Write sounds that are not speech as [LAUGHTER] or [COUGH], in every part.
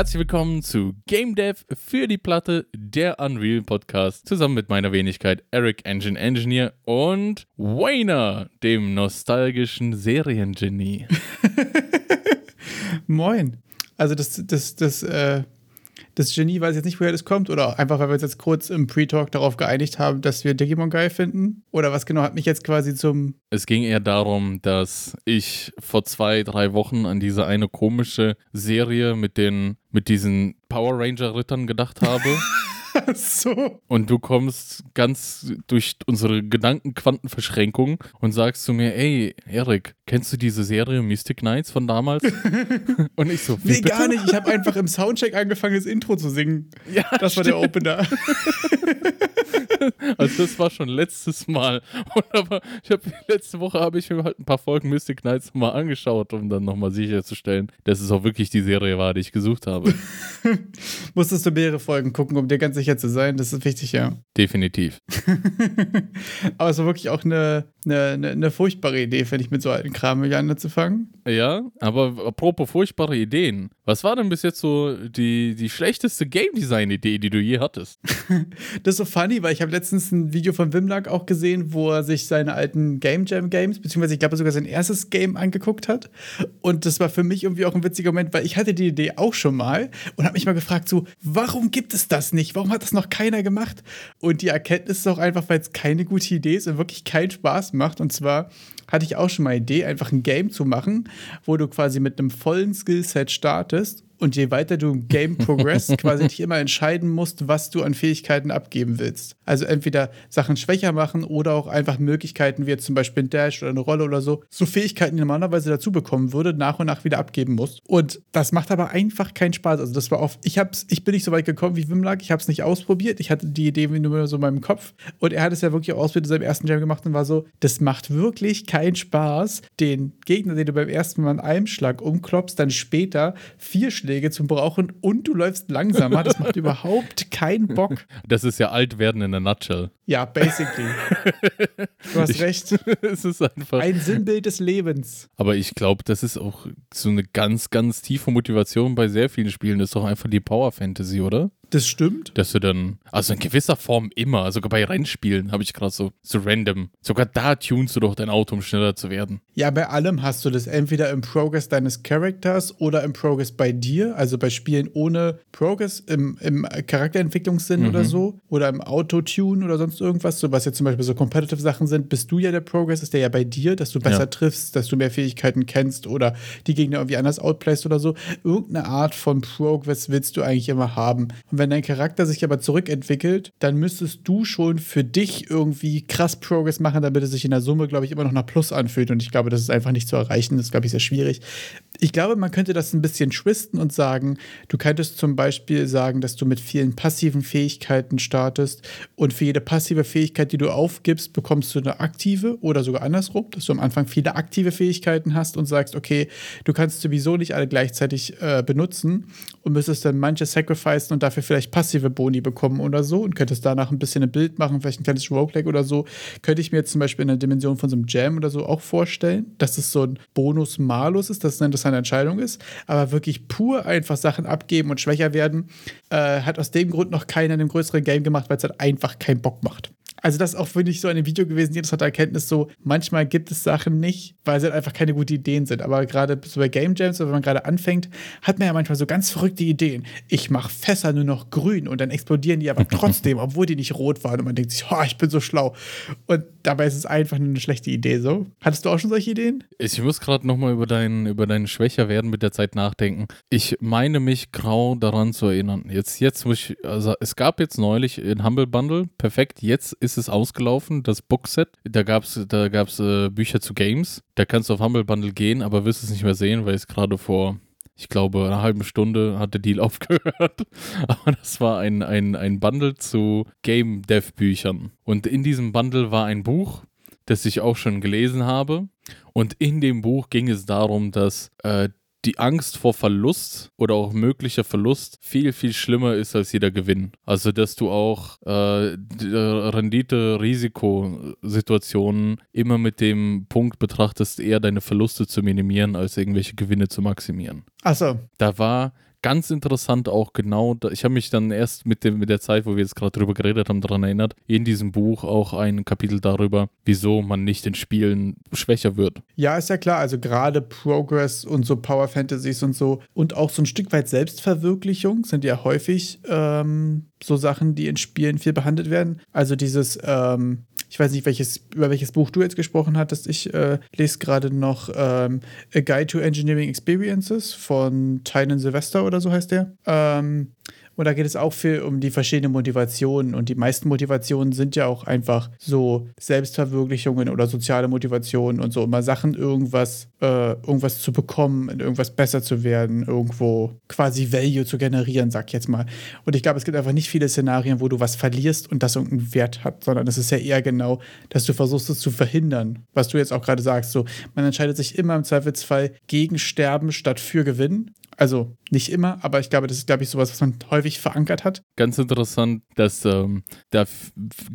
Herzlich willkommen zu Game Dev für die Platte, der Unreal Podcast, zusammen mit meiner Wenigkeit Eric Engine Engineer und Wayner, dem nostalgischen Seriengenie. [LAUGHS] Moin. Also das, das, das, äh, das Genie weiß jetzt nicht, woher das kommt, oder einfach, weil wir uns jetzt kurz im Pre-Talk darauf geeinigt haben, dass wir Digimon geil finden? Oder was genau hat mich jetzt quasi zum. Es ging eher darum, dass ich vor zwei, drei Wochen an diese eine komische Serie mit den, mit diesen Power Ranger-Rittern gedacht habe. [LAUGHS] [LAUGHS] so. Und du kommst ganz durch unsere Gedankenquantenverschränkung und sagst zu mir, ey, Erik, kennst du diese Serie Mystic Knights von damals? [LAUGHS] und ich so, wie Nee, bitte? gar nicht. Ich habe einfach im Soundcheck angefangen, das Intro zu singen. Ja, Das war der Opener. [LAUGHS] Also das war schon letztes Mal. Und aber ich habe letzte Woche habe ich mir halt ein paar Folgen Mystic Knights mal angeschaut, um dann nochmal sicherzustellen, dass es auch wirklich die Serie war, die ich gesucht habe. Musstest du mehrere Folgen gucken, um dir ganz sicher zu sein. Das ist wichtig, ja. Definitiv. [LAUGHS] Aber es war wirklich auch eine, eine, eine, furchtbare Idee, finde ich, mit so alten Kram wieder anzufangen. Ja, aber apropos furchtbare Ideen. Was war denn bis jetzt so die, die schlechteste Game Design Idee, die du je hattest? [LAUGHS] Das ist so funny, weil ich habe letztens ein Video von Wimlack auch gesehen, wo er sich seine alten Game Jam Games, beziehungsweise ich glaube sogar sein erstes Game angeguckt hat. Und das war für mich irgendwie auch ein witziger Moment, weil ich hatte die Idee auch schon mal und habe mich mal gefragt, so, warum gibt es das nicht? Warum hat das noch keiner gemacht? Und die Erkenntnis ist auch einfach, weil es keine gute Idee ist und wirklich keinen Spaß macht. Und zwar hatte ich auch schon mal Idee, einfach ein Game zu machen, wo du quasi mit einem vollen Skillset startest und je weiter du im Game progressst, [LAUGHS] quasi dich immer entscheiden musst, was du an Fähigkeiten abgeben willst. Also entweder Sachen schwächer machen oder auch einfach Möglichkeiten wie jetzt zum Beispiel ein Dash oder eine Rolle oder so. So Fähigkeiten, die normalerweise dazu bekommen würde, nach und nach wieder abgeben musst. Und das macht aber einfach keinen Spaß. Also das war oft, ich hab's, ich bin nicht so weit gekommen wie Wimlag, ich habe es nicht ausprobiert. Ich hatte die Idee nur so in meinem Kopf. Und er hat es ja wirklich auch ausprobiert in seinem ersten Jam gemacht und war so, das macht wirklich keinen Spaß, den Gegner, den du beim ersten Mal in einem Schlag umklopfst, dann später vier Schläge zu brauchen und du läufst langsamer. Das macht [LAUGHS] überhaupt keinen Bock. Das ist ja alt werden in a nutshell. Ja, basically. Du hast [LAUGHS] Ich- recht. es ist einfach. Ein Sinnbild des Lebens. Aber ich glaube, das ist auch so eine ganz, ganz tiefe Motivation bei sehr vielen Spielen. Das ist doch einfach die Power Fantasy, oder? Das stimmt. Dass du dann, also in gewisser Form immer, sogar bei Rennspielen habe ich gerade so, so random. Sogar da tunst du doch dein Auto, um schneller zu werden. Ja, bei allem hast du das entweder im Progress deines Charakters oder im Progress bei dir, also bei Spielen ohne Progress im, im Charakterentwicklungssinn oder so, oder im Autotune oder sonst irgendwas, so was jetzt zum Beispiel so Competitive Sachen sind, bist du ja der Progress, ist der ja bei dir, dass du besser Ja. triffst, dass du mehr Fähigkeiten kennst oder die Gegner irgendwie anders outplayst oder so. Irgendeine Art von Progress willst du eigentlich immer haben. Und wenn dein Charakter sich aber zurückentwickelt, dann müsstest du schon für dich irgendwie krass Progress machen, damit es sich in der Summe, glaube ich, immer noch nach Plus anfühlt. Und ich glaube, das ist einfach nicht zu erreichen. Das ist, glaube ich, sehr schwierig. Ich glaube, man könnte das ein bisschen twisten und sagen, du könntest zum Beispiel sagen, dass du mit vielen passiven Fähigkeiten startest und für jede passive Fähigkeit, die du aufgibst, bekommst du eine aktive oder sogar andersrum, dass du am Anfang viele aktive Fähigkeiten hast und sagst, okay, du kannst sowieso nicht alle gleichzeitig äh, benutzen und müsstest dann manche sacrificen und dafür vielleicht passive Boni bekommen oder so und könntest danach ein bisschen ein Bild machen, vielleicht ein kleines Roguelike oder so. Könnte ich mir jetzt zum Beispiel in der Dimension von so einem Jam oder so auch vorstellen, dass es so ein Bonus-Malus ist, dass es eine interessante Entscheidung ist, aber wirklich pur einfach Sachen abgeben und schwächer werden, äh, hat aus dem Grund noch keiner in einem größeren Game gemacht, weil es halt einfach keinen Bock macht. Also das ist auch, finde ich, so ein Video gewesen, die interessante Erkenntnis, so manchmal gibt es Sachen nicht, weil sie halt einfach keine guten Ideen sind. Aber gerade so bei Game Jams, wenn man gerade anfängt, hat man ja manchmal so ganz verrückte Ideen. Ich mache Fässer nur noch grün und dann explodieren die aber [LAUGHS] trotzdem, obwohl die nicht rot waren. Und man denkt sich, oh, ich bin so schlau. Und dabei ist es einfach eine schlechte Idee so. Hattest du auch schon solche Ideen? Ich muss gerade nochmal über dein, über dein Schwächerwerden mit der Zeit nachdenken. Ich meine mich grau daran zu erinnern. Jetzt, jetzt muss ich, also es gab jetzt neulich in Humble Bundle, perfekt, jetzt ist es ausgelaufen, das Bookset. Da gab es da gab's, äh, Bücher zu Games. Da kannst du auf Humble Bundle gehen, aber wirst es nicht mehr sehen, weil es gerade vor, ich glaube, einer halben Stunde hat der Deal [LAUGHS] aufgehört. Aber das war ein, ein, ein Bundle zu Game Dev Büchern. Und in diesem Bundle war ein Buch, das ich auch schon gelesen habe. Und in dem Buch ging es darum, dass äh, die Angst vor Verlust oder auch möglicher Verlust viel, viel schlimmer ist als jeder Gewinn. Also, dass du auch äh, die Rendite-Risiko-Situationen immer mit dem Punkt betrachtest, eher deine Verluste zu minimieren, als irgendwelche Gewinne zu maximieren. Achso. Da war ganz interessant auch genau, ich habe mich dann erst mit, dem, mit der Zeit, wo wir jetzt gerade drüber geredet haben, daran erinnert, in diesem Buch auch ein Kapitel darüber, wieso man nicht in Spielen schwächer wird. Ja, ist ja klar. Also gerade Progress und so Power Fantasies und so und auch so ein Stück weit Selbstverwirklichung sind ja häufig ähm, so Sachen, die in Spielen viel behandelt werden. Also dieses, ähm, ich weiß nicht, welches, über welches Buch du jetzt gesprochen hattest. Ich äh, lese gerade noch ähm, A Guide to Engineering Experiences von Tynan Sylvester oder so heißt der. Ähm, und da geht es auch viel um die verschiedenen Motivationen. Und die meisten Motivationen sind ja auch einfach so Selbstverwirklichungen oder soziale Motivationen und so immer Sachen, irgendwas, äh, irgendwas zu bekommen, irgendwas besser zu werden, irgendwo quasi Value zu generieren, sag ich jetzt mal. Und ich glaube, es gibt einfach nicht viele Szenarien, wo du was verlierst und das irgendeinen Wert hat, sondern es ist ja eher genau, dass du versuchst, es zu verhindern. Was du jetzt auch gerade sagst, so, man entscheidet sich immer im Zweifelsfall gegen Sterben statt für Gewinnen. Also nicht immer, aber ich glaube, das ist, glaube ich, sowas, was man häufig verankert hat. Ganz interessant, dass ähm, da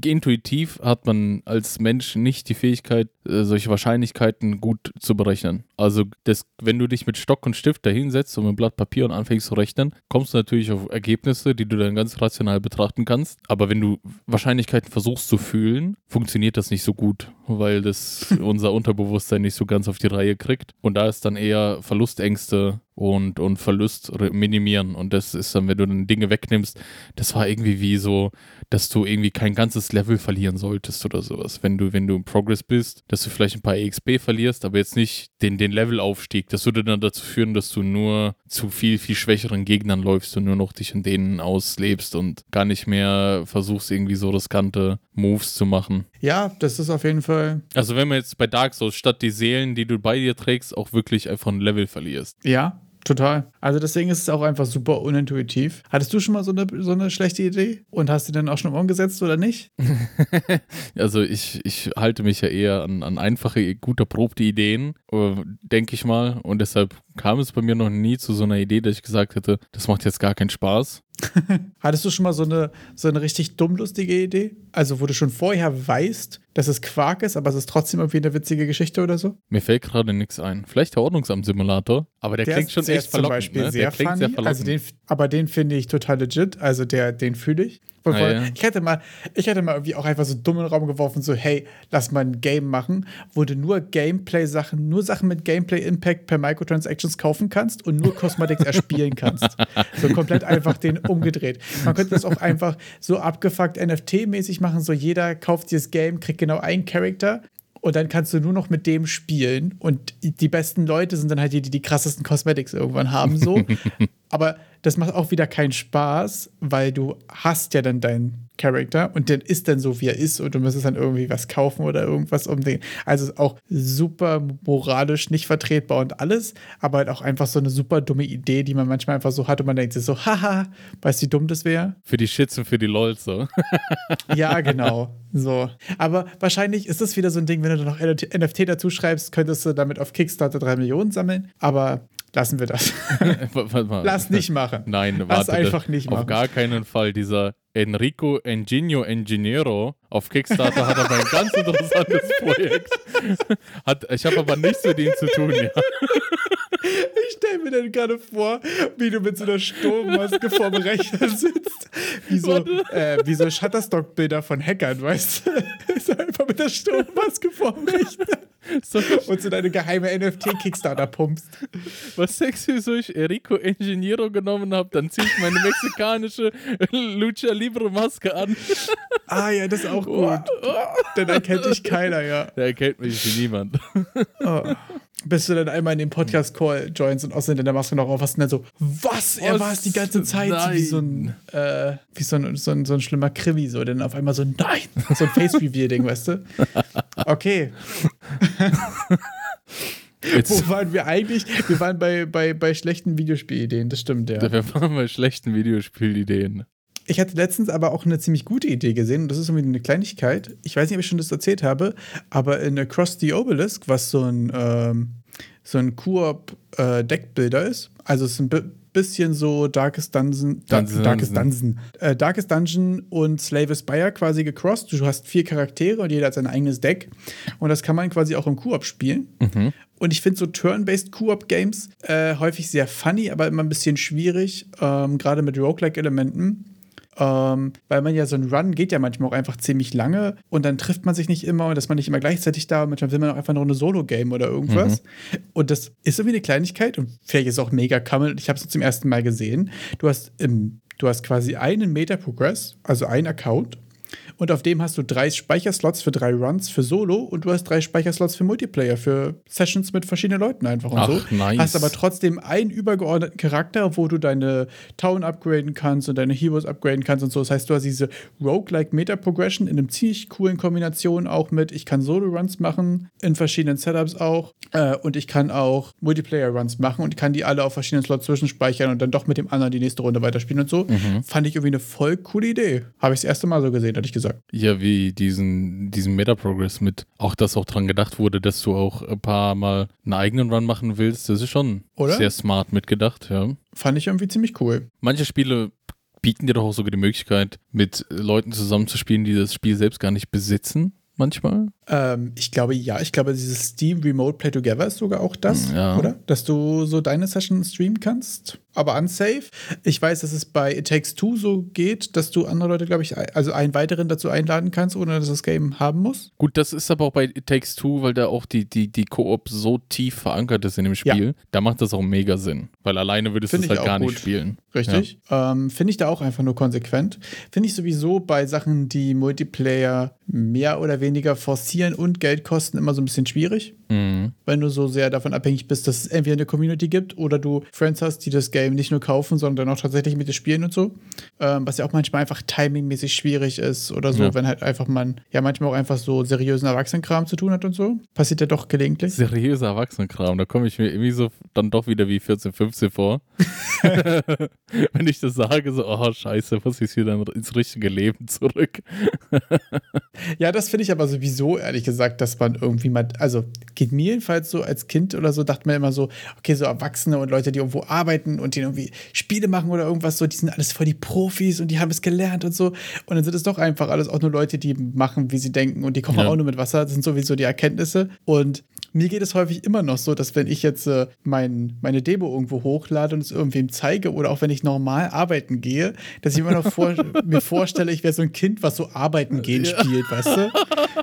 intuitiv hat man als Mensch nicht die Fähigkeit, äh, solche Wahrscheinlichkeiten gut zu berechnen. Also das, wenn du dich mit Stock und Stift dahinsetzt und mit Blatt Papier und anfängst zu rechnen, kommst du natürlich auf Ergebnisse, die du dann ganz rational betrachten kannst. Aber wenn du Wahrscheinlichkeiten versuchst zu fühlen, funktioniert das nicht so gut, weil das [LAUGHS] unser Unterbewusstsein nicht so ganz auf die Reihe kriegt. Und da ist dann eher Verlustängste und, und Verlust minimieren. Und das ist dann, wenn du dann Dinge wegnimmst, das war irgendwie wie so, dass du irgendwie kein ganzes Level verlieren solltest oder sowas. Wenn du, wenn du im Progress bist, dass du vielleicht ein paar EXP verlierst, aber jetzt nicht den, den Levelaufstieg. Das würde dann dazu führen, dass du nur zu viel, viel schwächeren Gegnern läufst und nur noch dich in denen auslebst und gar nicht mehr versuchst, irgendwie so riskante Moves zu machen. Ja, das ist auf jeden Fall. Also wenn man jetzt bei Dark Souls statt die Seelen, die du bei dir trägst, auch wirklich einfach ein Level verlierst. Ja, Total. Also deswegen ist es auch einfach super unintuitiv. Hattest du schon mal so eine, so eine schlechte Idee und hast die dann auch schon umgesetzt oder nicht? [LAUGHS] also ich, ich halte mich ja eher an, an einfache, gut erprobte Ideen, äh, denke ich mal. Und deshalb kam es bei mir noch nie zu so einer Idee, dass ich gesagt hätte, das macht jetzt gar keinen Spaß. [LAUGHS] Hattest du schon mal so eine, so eine richtig dummlustige Idee? Also, wo du schon vorher weißt, dass es Quark ist, aber es ist trotzdem irgendwie eine witzige Geschichte oder so? Mir fällt gerade nichts ein. Vielleicht der Ordnungsamt-Simulator, aber der, der klingt schon echt verlockend. Zum Beispiel ne? sehr, funny, sehr verlockend. Also den, aber den finde ich total legit. Also, der, den fühle ich. Ah, ja. Ich hätte mal, ich hätte mal irgendwie auch einfach so dumm in den Raum geworfen, so, hey, lass mal ein Game machen, wo du nur Gameplay-Sachen, nur Sachen mit Gameplay-Impact per Microtransactions kaufen kannst und nur Cosmetics erspielen [LAUGHS] kannst. So komplett einfach den umgedreht. Man könnte das auch einfach so abgefuckt NFT-mäßig machen, so jeder kauft dieses Game, kriegt genau einen Charakter und dann kannst du nur noch mit dem spielen und die besten Leute sind dann halt die, die die krassesten Cosmetics irgendwann haben, so. [LAUGHS] Aber das macht auch wieder keinen Spaß, weil du hast ja dann deinen Charakter und der ist dann so, wie er ist und du müsstest dann irgendwie was kaufen oder irgendwas um den. Also auch super moralisch nicht vertretbar und alles, aber halt auch einfach so eine super dumme Idee, die man manchmal einfach so hat und man denkt sich so, haha, weißt du, wie dumm das wäre? Für die Shits und für die Lols so. [LAUGHS] ja, genau. So. Aber wahrscheinlich ist das wieder so ein Ding, wenn du noch NFT dazu schreibst, könntest du damit auf Kickstarter drei Millionen sammeln. Aber lassen wir das. [LAUGHS] Lass nicht machen. Nein, Lass einfach nicht machen. Auf gar keinen Fall. Dieser Enrico Enginio Enginero auf Kickstarter hat aber ein ganz interessantes [LAUGHS] Projekt. Hat, ich habe aber nichts mit ihm zu tun, ja. [LAUGHS] Ich stelle mir dann gerade vor, wie du mit so einer Sturmmaske vorm Rechner sitzt. Wie so, äh, wie so Shutterstock-Bilder von Hackern, weißt du? Ist einfach mit der Sturmmaske vorm Rechner. [LAUGHS] So. Und so deine geheime NFT-Kickstarter pumpst. Was sexy so ich Enrico Enginero genommen habe, dann ziehe ich meine mexikanische [LAUGHS] Lucha Libre Maske an. [LAUGHS] Ah ja, das ist auch gut. Denn erkennt dich keiner, ja. Der erkennt mich niemand. Oh bis du dann einmal in den Podcast-Call joinst und außerdem in der Maske noch auf hast und dann so, was? Er war es die ganze Zeit nein. wie so ein, äh, wie so ein, so, ein, so ein schlimmer Krimi, so, dann auf einmal so, nein, so ein Face-Reveal-Ding, weißt du? Okay. Jetzt. Wo waren wir eigentlich? Wir waren bei, bei, bei schlechten Videospielideen, das stimmt, ja. Wir waren bei schlechten Videospielideen. Ich hatte letztens aber auch eine ziemlich gute Idee gesehen und das ist irgendwie eine Kleinigkeit. Ich weiß nicht, ob ich schon das erzählt habe, aber in Across the Obelisk, was so ein, ähm, so ein Koop-Deckbilder äh, ist, also es ist ein bisschen so Darkest Dungeon, Dungeon. Darkest Dungeon, äh, Darkest Dungeon und Slave Aspire quasi gecrossed. Du hast vier Charaktere und jeder hat sein eigenes Deck. Und das kann man quasi auch im Koop spielen. Mhm. Und ich finde so Turn-based Koop-Games äh, häufig sehr funny, aber immer ein bisschen schwierig, ähm, gerade mit Roguelike-Elementen. Ähm, weil man ja so ein Run geht ja manchmal auch einfach ziemlich lange und dann trifft man sich nicht immer und ist man nicht immer gleichzeitig da und manchmal will man auch einfach nur eine Solo-Game oder irgendwas. Und das ist irgendwie eine Kleinigkeit und vielleicht ist auch mega kammel. Ich habe es zum ersten Mal gesehen. Du hast, im, du hast quasi einen Meter Progress, also einen Account. Und auf dem hast du drei Speicherslots für drei Runs für Solo und du hast drei Speicherslots für Multiplayer, für Sessions mit verschiedenen Leuten einfach und Ach, so. nice. Hast aber trotzdem einen übergeordneten Charakter, wo du deine Town upgraden kannst und deine Heroes upgraden kannst und so. Das heißt, du hast diese Roguelike Meta Progression in einem ziemlich coolen Kombination auch mit, ich kann Solo-Runs machen, in verschiedenen Setups auch. Äh, und ich kann auch Multiplayer-Runs machen und kann die alle auf verschiedenen Slots zwischenspeichern und dann doch mit dem anderen die nächste Runde weiterspielen und so. Fand ich irgendwie eine voll coole Idee. Habe ich das erste Mal so gesehen, hatte ich gesagt. Ja, wie diesen, diesen Meta-Progress mit, auch dass auch dran gedacht wurde, dass du auch ein paar Mal einen eigenen Run machen willst, das ist schon Oder? sehr smart mitgedacht, ja. Fand ich irgendwie ziemlich cool. Manche Spiele bieten dir doch auch sogar die Möglichkeit, mit Leuten zusammenzuspielen, die das Spiel selbst gar nicht besitzen, manchmal. Ähm, ich glaube, ja, ich glaube, dieses Steam Remote Play Together ist sogar auch das, Ja. oder? Dass du so deine Session streamen kannst, aber unsafe. Ich weiß, dass es bei It Takes Two so geht, dass du andere Leute, glaube ich, also einen weiteren dazu einladen kannst, ohne dass das Game haben muss. Gut, das ist aber auch bei It Takes Two, weil da auch die, die, die Koop so tief verankert ist in dem Spiel. Da macht das auch mega Sinn. Weil alleine würdest du es halt gar gut. nicht spielen. Richtig. Ähm, Finde ich da auch einfach nur konsequent. Finde ich sowieso bei Sachen, die Multiplayer mehr oder weniger forcieren und Geld kosten, immer so ein bisschen schwierig. Mhm. Wenn du so sehr davon abhängig bist, dass es entweder eine Community gibt oder du Friends hast, die das Game nicht nur kaufen, sondern auch tatsächlich mit dir spielen und so. Ähm, was ja auch manchmal einfach timingmäßig schwierig ist oder so, Ja. wenn halt einfach man ja manchmal auch einfach so seriösen Erwachsenenkram zu tun hat und so. Passiert ja doch gelegentlich. Seriöser Erwachsenenkram, da komme ich mir irgendwie so dann doch wieder wie 14, 15 vor. [LAUGHS] [LAUGHS] Wenn ich das sage, so, oh scheiße, muss ich wieder ins richtige Leben zurück. Ja, das finde ich aber sowieso, ehrlich gesagt, dass man irgendwie mal, also geht mir jedenfalls so als Kind oder so, dachte man immer so, okay, so Erwachsene und Leute, die irgendwo arbeiten und die irgendwie Spiele machen oder irgendwas so, die sind alles voll die Profis und die haben es gelernt und so. Und dann sind es doch einfach alles auch nur Leute, die machen, wie sie denken und die kochen Ja. auch nur mit Wasser. Das sind sowieso die Erkenntnisse. Und mir geht es häufig immer noch so, dass wenn ich jetzt äh, mein, meine Demo irgendwo hochlade und es irgendwem zeige oder auch wenn ich normal arbeiten gehe, dass ich immer noch vor, [LAUGHS] mir vorstelle, ich wäre so ein Kind, was so arbeiten gehen spielt, weißt du?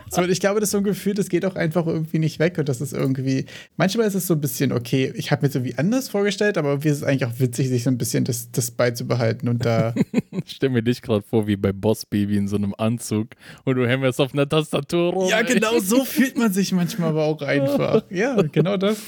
So, und ich glaube, das ist so ein Gefühl, das geht auch einfach irgendwie nicht weg und das ist irgendwie, manchmal ist es so ein bisschen okay, ich habe mir so irgendwie anders vorgestellt, aber irgendwie ist es eigentlich auch witzig, sich so ein bisschen das, das beizubehalten und da, [LAUGHS] Ich stell mir dich gerade vor, wie bei Boss Baby in so einem Anzug und du hämmerst auf einer Tastatur rum. ja, genau so [LAUGHS] fühlt man sich manchmal aber auch einfach. [LAUGHS] Ja, genau das.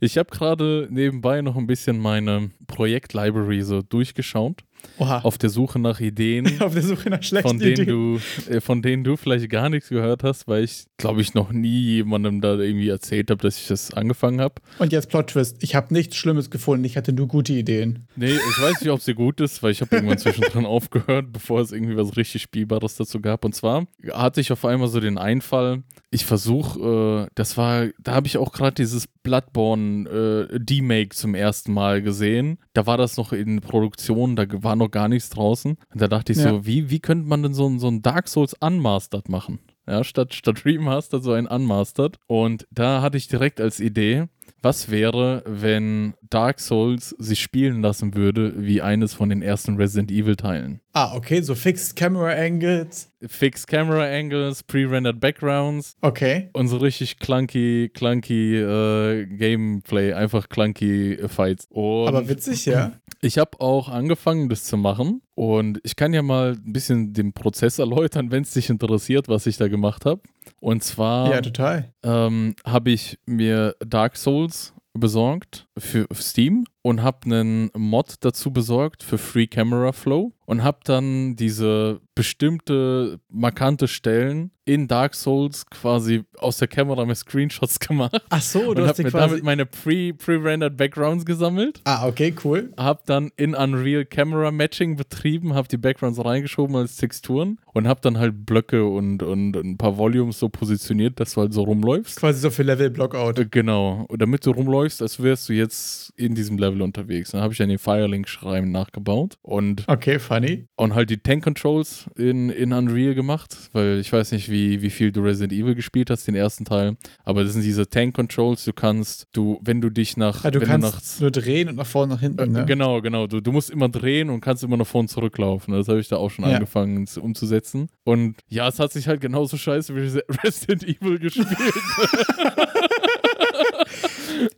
Ich habe gerade nebenbei noch ein bisschen meine Projekt-Library so durchgeschaut, Oha. auf der Suche nach Ideen. [LAUGHS] Auf der Suche nach schlechten von denen Ideen. du, äh, von denen du vielleicht gar nichts gehört hast, weil ich, glaube ich, noch nie jemandem da irgendwie erzählt habe, dass ich das angefangen habe. Und jetzt Plot-Twist. Ich habe nichts Schlimmes gefunden. Ich hatte nur gute Ideen. Nee, ich weiß nicht, ob sie gut ist, weil ich habe irgendwann zwischendrin [LAUGHS] aufgehört, bevor es irgendwie was richtig Spielbares dazu gab. Und zwar hatte ich auf einmal so den Einfall, ich versuche, äh, das war, da habe ich auch gerade dieses Bloodborne äh, D-Make zum ersten Mal gesehen. Da war das noch in Produktion, da war noch gar nichts draußen. Und da dachte ich Ja. so, wie, wie könnte man denn so, ein- so ein Dark Souls Unmastered machen? Ja, statt, statt Remastered so ein Unmastered. Und da hatte ich direkt als Idee, was wäre, wenn Dark Souls sich spielen lassen würde wie eines von den ersten Resident Evil Teilen? Ah, okay, so Fixed Camera Angles. Fixed Camera Angles, Pre-Rendered Backgrounds Okay. und so richtig clunky, clunky äh, Gameplay, einfach clunky äh, Fights. Und Aber witzig, ja. ich habe auch angefangen, das zu machen. Und ich kann ja mal ein bisschen den Prozess erläutern, wenn es dich interessiert, was ich da gemacht habe. Und zwar Ja, total. ähm, habe ich mir Dark Souls besorgt für Steam und habe einen Mod dazu besorgt für Free Camera Flow und habe dann diese bestimmte markante Stellen in Dark Souls quasi aus der Kamera mit Screenshots [LAUGHS] gemacht Ach so, und du hast habe dir mir damit meine pre- pre-rendered Backgrounds gesammelt ah, okay, cool. habe dann in Unreal Camera Matching betrieben, habe die Backgrounds reingeschoben als Texturen und habe dann halt Blöcke und, und ein paar Volumes so positioniert, dass du halt so rumläufst. Quasi so für Level Blockout. Äh, Genau. Und damit du rumläufst, als wärst du jetzt in diesem Level Level unterwegs. Dann habe ich dann den Firelink-Schrein nachgebaut und, Okay, funny. und halt die Tank-Controls in, in Unreal gemacht, weil ich weiß nicht, wie, wie viel du Resident Evil gespielt hast, den ersten Teil, aber das sind diese Tank-Controls, du kannst, du, wenn du dich nach, Ah, du kannst du nach, nur drehen und nach vorne, nach hinten, äh, ne? Genau, genau. Du, du musst immer drehen und kannst immer nach vorne zurücklaufen. Das habe ich da auch schon Ja. angefangen zu- umzusetzen. Und ja, es hat sich halt genauso scheiße wie [LAUGHS] Resident Evil gespielt. [LAUGHS]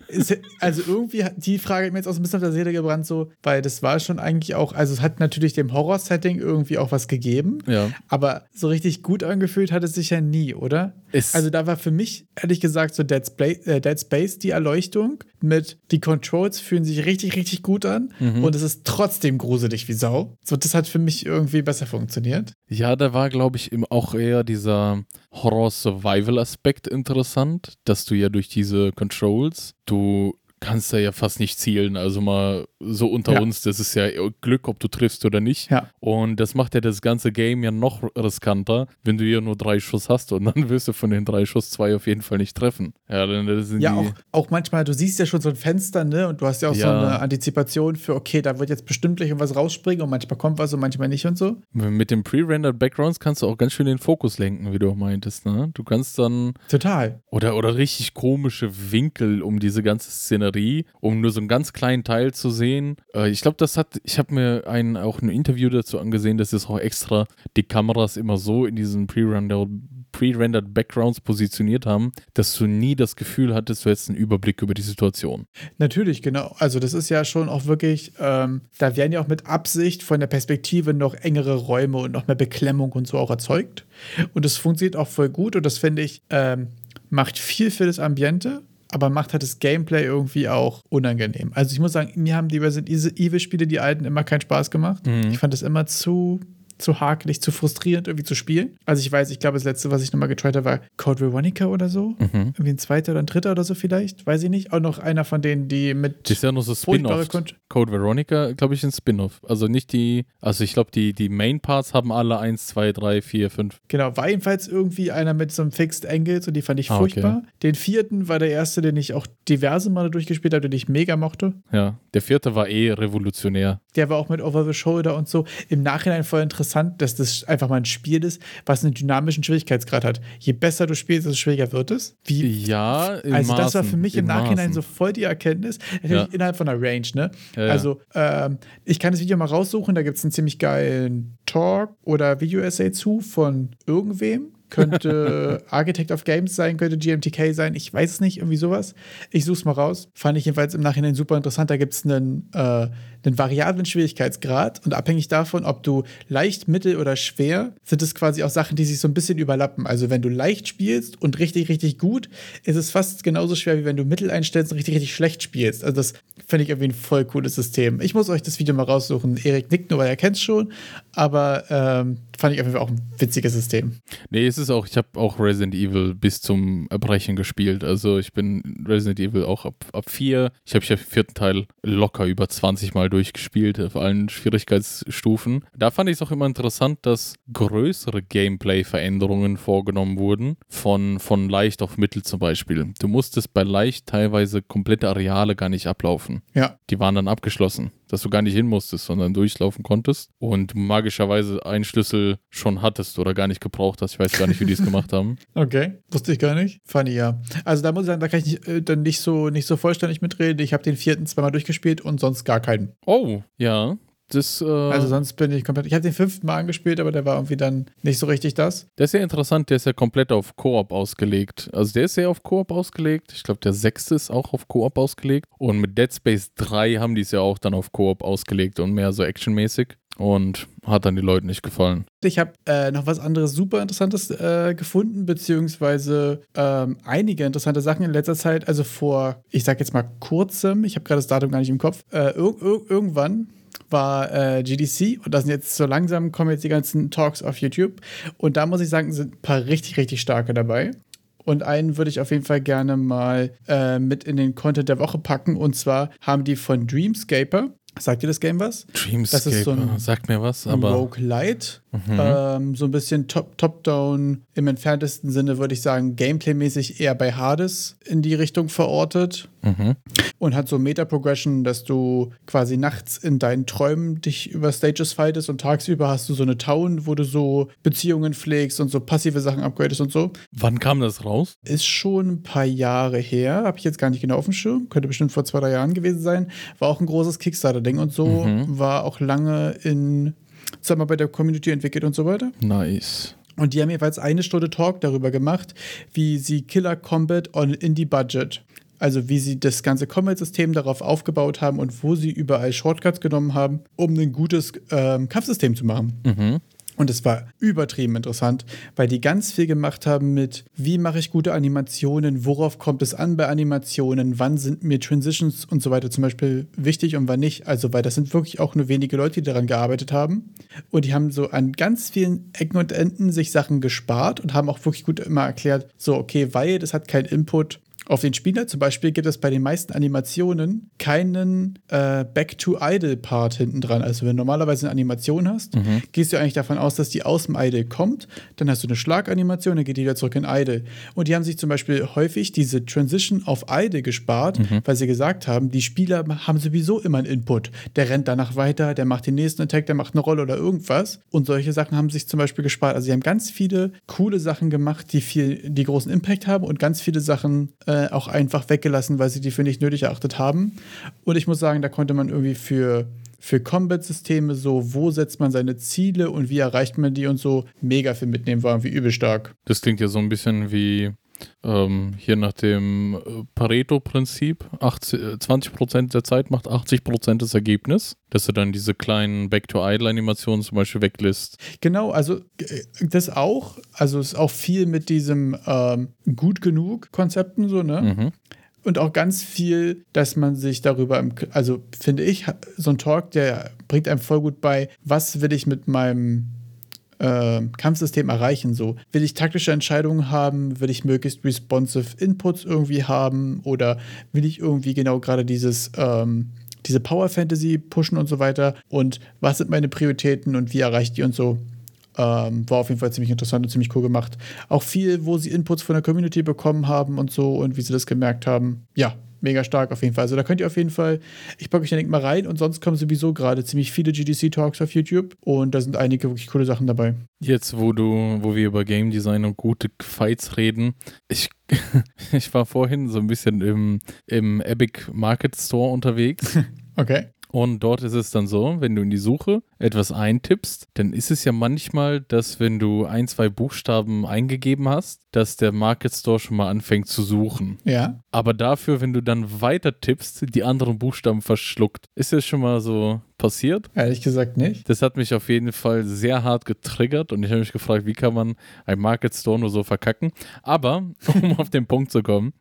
Ist, also irgendwie, hat- die Frage hat mir jetzt auch so ein bisschen auf der Seele gebrannt, so, weil das war schon eigentlich auch, also es hat natürlich dem Horror-Setting irgendwie auch was gegeben, ja. aber so richtig gut angefühlt hat es sich ja nie, oder? Es, Also da war für mich, ehrlich gesagt, so Dead, Spla äh, Dead Space die Erleuchtung mit die Controls fühlen sich richtig, richtig gut an Mhm. und es ist trotzdem gruselig wie Sau. So, das hat für mich irgendwie besser funktioniert. ja, da war, glaube ich, eben auch eher dieser Horror-Survival-Aspekt interessant, dass du ja durch diese Controls, du kannst da ja fast nicht zielen. Also mal so unter Ja. uns, das ist ja Glück, ob du triffst oder nicht. Ja. Und das macht ja das ganze Game ja noch riskanter, wenn du hier nur drei Schuss hast und dann [LAUGHS] wirst du von den drei Schuss zwei auf jeden Fall nicht treffen. Ja, Ja, auch, auch manchmal, du siehst ja schon so ein Fenster, ne? Und du hast ja auch so Ja. eine Antizipation für, okay, da wird jetzt bestimmt gleich irgendwas rausspringen und manchmal kommt was und manchmal nicht und so. mit den pre-rendered Backgrounds kannst du auch ganz schön den Fokus lenken, wie du auch meintest. Ne? Du kannst dann Total. oder, oder richtig komische Winkel um diese ganze Szenerie, um nur so einen ganz kleinen Teil zu sehen. Äh, ich glaube, das hat, ich habe mir ein, auch ein Interview dazu angesehen, dass es auch extra die Kameras immer so in diesen pre-rendered pre-rendered Backgrounds positioniert haben, dass du nie das Gefühl hattest, du hättest einen Überblick über die Situation. Natürlich, genau. Also das ist ja schon auch wirklich, ähm, da werden ja auch mit Absicht von der Perspektive noch engere Räume und noch mehr Beklemmung und so auch erzeugt. Und das funktioniert auch voll gut und das finde ich, ähm, macht viel für das Ambiente, aber macht halt das Gameplay irgendwie auch unangenehm. Also ich muss sagen, mir haben die Resident Evil-Spiele, die alten, immer keinen Spaß gemacht. Mhm. Ich fand das immer zu zu hakelig, zu frustrierend irgendwie zu spielen. Also ich weiß, ich glaube, das letzte, was ich nochmal getried habe, war Code Veronica oder so. Mhm. Irgendwie ein zweiter oder ein dritter oder so vielleicht, weiß ich nicht. Auch noch einer von denen, die mit Das ist ja noch so Spin-off. Code Veronica, glaube ich, ein Spin-off. Also nicht die, also ich glaube, die, die Main-Parts haben alle 1, 2, 3, 4, 5. Genau, war jedenfalls irgendwie einer mit so einem Fixed Angles und die fand ich Ah, okay. furchtbar. Den vierten war der erste, den ich auch diverse Male durchgespielt habe, den ich mega mochte. Ja, der vierte war eh revolutionär. Der war auch mit Over the Shoulder und so. Im Nachhinein voll interessant, dass das einfach mal ein Spiel ist, was einen dynamischen Schwierigkeitsgrad hat. Je besser du spielst, desto schwieriger wird es. Wie Ja, Also das war Maßen, für mich im in Nachhinein Maßen. so voll die Erkenntnis. Natürlich Ja. innerhalb von der Range, ne? Ja. Also ähm, ich kann das Video mal raussuchen, da gibt es einen ziemlich geilen Talk oder Video-Essay zu von irgendwem. Könnte [LAUGHS] Architect of Games sein, könnte GMTK sein, ich weiß es nicht, irgendwie sowas. Ich suche es mal raus. Fand ich jedenfalls im Nachhinein super interessant. Da gibt es einen, äh, einen variablen Schwierigkeitsgrad und abhängig davon, ob du leicht, mittel oder schwer, sind es quasi auch Sachen, die sich so ein bisschen überlappen. Also wenn du leicht spielst und richtig, richtig gut, ist es fast genauso schwer, wie wenn du mittel einstellst und richtig, richtig schlecht spielst. Also das finde ich irgendwie ein voll cooles System. Ich muss euch das Video mal raussuchen. Erik nickt nur, weil er kennt es schon, aber ähm, fand ich auf jeden Fall auch ein witziges System. Nee, es ist auch, ich habe auch Resident Evil bis zum Erbrechen gespielt. Also ich bin Resident Evil auch ab, ab vier. Ich habe ich hab den vierten Teil locker über 20 Mal durchgespielt, auf allen Schwierigkeitsstufen. Da fand ich es auch immer interessant, dass größere Gameplay-Veränderungen vorgenommen wurden, von, von leicht auf mittel zum Beispiel. Du musstest bei leicht teilweise komplette Areale gar nicht ablaufen. Ja. Die waren dann abgeschlossen, dass du gar nicht hin musstest, sondern durchlaufen konntest und magischerweise einen Schlüssel schon hattest oder gar nicht gebraucht hast. Ich weiß gar nicht, wie die es gemacht haben. [LAUGHS] Okay, wusste ich gar nicht. Funny, ja. Also da muss ich sagen, da kann ich nicht, äh, dann nicht so, nicht so vollständig mitreden. Ich habe den vierten zweimal durchgespielt und sonst gar keinen. Oh, ja. Das, äh, Also sonst bin ich komplett. Ich habe den fünften Mal angespielt, aber der war irgendwie dann nicht so richtig das. der ist ja interessant, der ist ja komplett auf Koop ausgelegt. Also der ist ja auf Koop ausgelegt. Ich glaube, der sechste ist auch auf Koop ausgelegt. Und mit Dead Space 3 haben die es ja auch dann auf Koop ausgelegt und mehr so actionmäßig. Und hat dann die Leuten nicht gefallen. Ich habe äh, noch was anderes super Interessantes äh, gefunden, beziehungsweise ähm, einige interessante Sachen in letzter Zeit. Also vor, ich sag jetzt mal kurzem, ich habe gerade das Datum gar nicht im Kopf, äh, ir ir irgendwann war äh, GDC und da sind jetzt so langsam kommen jetzt die ganzen Talks auf YouTube und da muss ich sagen, sind ein paar richtig, richtig starke dabei. Und einen würde ich auf jeden Fall gerne mal äh, mit in den Content der Woche packen. Und zwar haben die von Dreamscaper Sagt dir das Game was? Dreamscape, Das ist so ein- sagt mir was, aber Roguelite. Mhm. Ähm, so ein bisschen top- top-down, im entferntesten Sinne würde ich sagen, gameplaymäßig eher bei Hades in die Richtung verortet. Mhm. Und hat so Meta-Progression, dass du quasi nachts in deinen Träumen dich über Stages fightest und tagsüber hast du so eine Town, wo du so Beziehungen pflegst und so passive Sachen upgradest und so. wann kam das raus? Ist schon ein paar Jahre her, habe ich jetzt gar nicht genau auf dem Schirm, könnte bestimmt vor zwei, drei Jahren gewesen sein. War auch ein großes Kickstarter-Ding und so, Mhm. war auch lange in Zusammenarbeit der Community entwickelt und so weiter. Nice. Und die haben jeweils eine Stunde Talk darüber gemacht, wie sie Killer Combat on Indie Budget, also wie sie das ganze Combat-System darauf aufgebaut haben und wo sie überall Shortcuts genommen haben, um ein gutes ähm, Kampfsystem zu machen. Mhm. Und es war übertrieben interessant, weil die ganz viel gemacht haben mit, wie mache ich gute Animationen, worauf kommt es an bei Animationen, wann sind mir Transitions und so weiter zum Beispiel wichtig und wann nicht. Also, weil das sind wirklich auch nur wenige Leute, die daran gearbeitet haben. Und die haben so an ganz vielen Ecken und Enden sich Sachen gespart und haben auch wirklich gut immer erklärt, so, okay, weil das hat keinen Input auf den Spieler. Zum Beispiel gibt es bei den meisten Animationen keinen äh, Back-to-Idle-Part hinten dran. Also wenn du normalerweise eine Animation hast, gehst du eigentlich davon aus, dass die aus dem Idle kommt. Dann hast du eine Schlaganimation, dann geht die wieder zurück in Idle. Und die haben sich zum Beispiel häufig diese Transition auf Idle gespart, weil sie gesagt haben, die Spieler haben sowieso immer einen Input. Der rennt danach weiter, der macht den nächsten Attack, der macht eine Rolle oder irgendwas. Und solche Sachen haben sich zum Beispiel gespart. Also sie haben ganz viele coole Sachen gemacht, die viel, die großen Impact haben und ganz viele Sachen äh, auch einfach weggelassen, weil sie die für nicht nötig erachtet haben. Und ich muss sagen, da konnte man irgendwie für für Combat-Systeme so, wo setzt man seine Ziele und wie erreicht man die und so, mega viel mitnehmen, war irgendwie übel stark. Das klingt ja so ein bisschen wie ähm, hier nach dem äh, Pareto-Prinzip. 80, äh, 20% der Zeit macht 80% das Ergebnis. Dass du dann diese kleinen Back-to-Idle-Animationen zum Beispiel weglässt. Genau, also äh, das auch, also ist auch viel mit diesem ähm, gut genug Konzepten so, ne? Mhm. Und auch ganz viel, dass man sich darüber, im, also finde ich, so ein Talk, der bringt einem voll gut bei, was will ich mit meinem äh, Kampfsystem erreichen. So, will ich taktische Entscheidungen haben? Will ich möglichst responsive Inputs irgendwie haben? Oder will ich irgendwie genau gerade dieses ähm, diese Power Fantasy pushen und so weiter? Und was sind meine Prioritäten und wie erreiche ich die und so? Ähm, war auf jeden Fall ziemlich interessant und ziemlich cool gemacht. Auch viel, wo sie Inputs von der Community bekommen haben und so und wie sie das gemerkt haben. Ja, mega stark auf jeden Fall. Also da könnt ihr auf jeden Fall, ich packe euch den Link mal rein und sonst kommen sowieso gerade ziemlich viele GDC-Talks auf YouTube und da sind einige wirklich coole Sachen dabei. Jetzt, wo du, wo wir über Game Design und gute Fights reden, ich, [LAUGHS] ich war vorhin so ein bisschen im, im Epic Market Store unterwegs. [LAUGHS] Okay. Und dort ist es dann so, wenn du in die Suche etwas eintippst, dann ist es ja manchmal, dass wenn du ein, zwei Buchstaben eingegeben hast, dass der Market Store schon mal anfängt zu suchen. Ja. Aber dafür, wenn du dann weiter tippst, die anderen Buchstaben verschluckt. Ist das schon mal so passiert? Ehrlich gesagt nicht. Das hat mich auf jeden Fall sehr hart getriggert und ich habe mich gefragt, wie kann man ein Market Store nur so verkacken? Aber, [LAUGHS] um auf den Punkt zu kommen,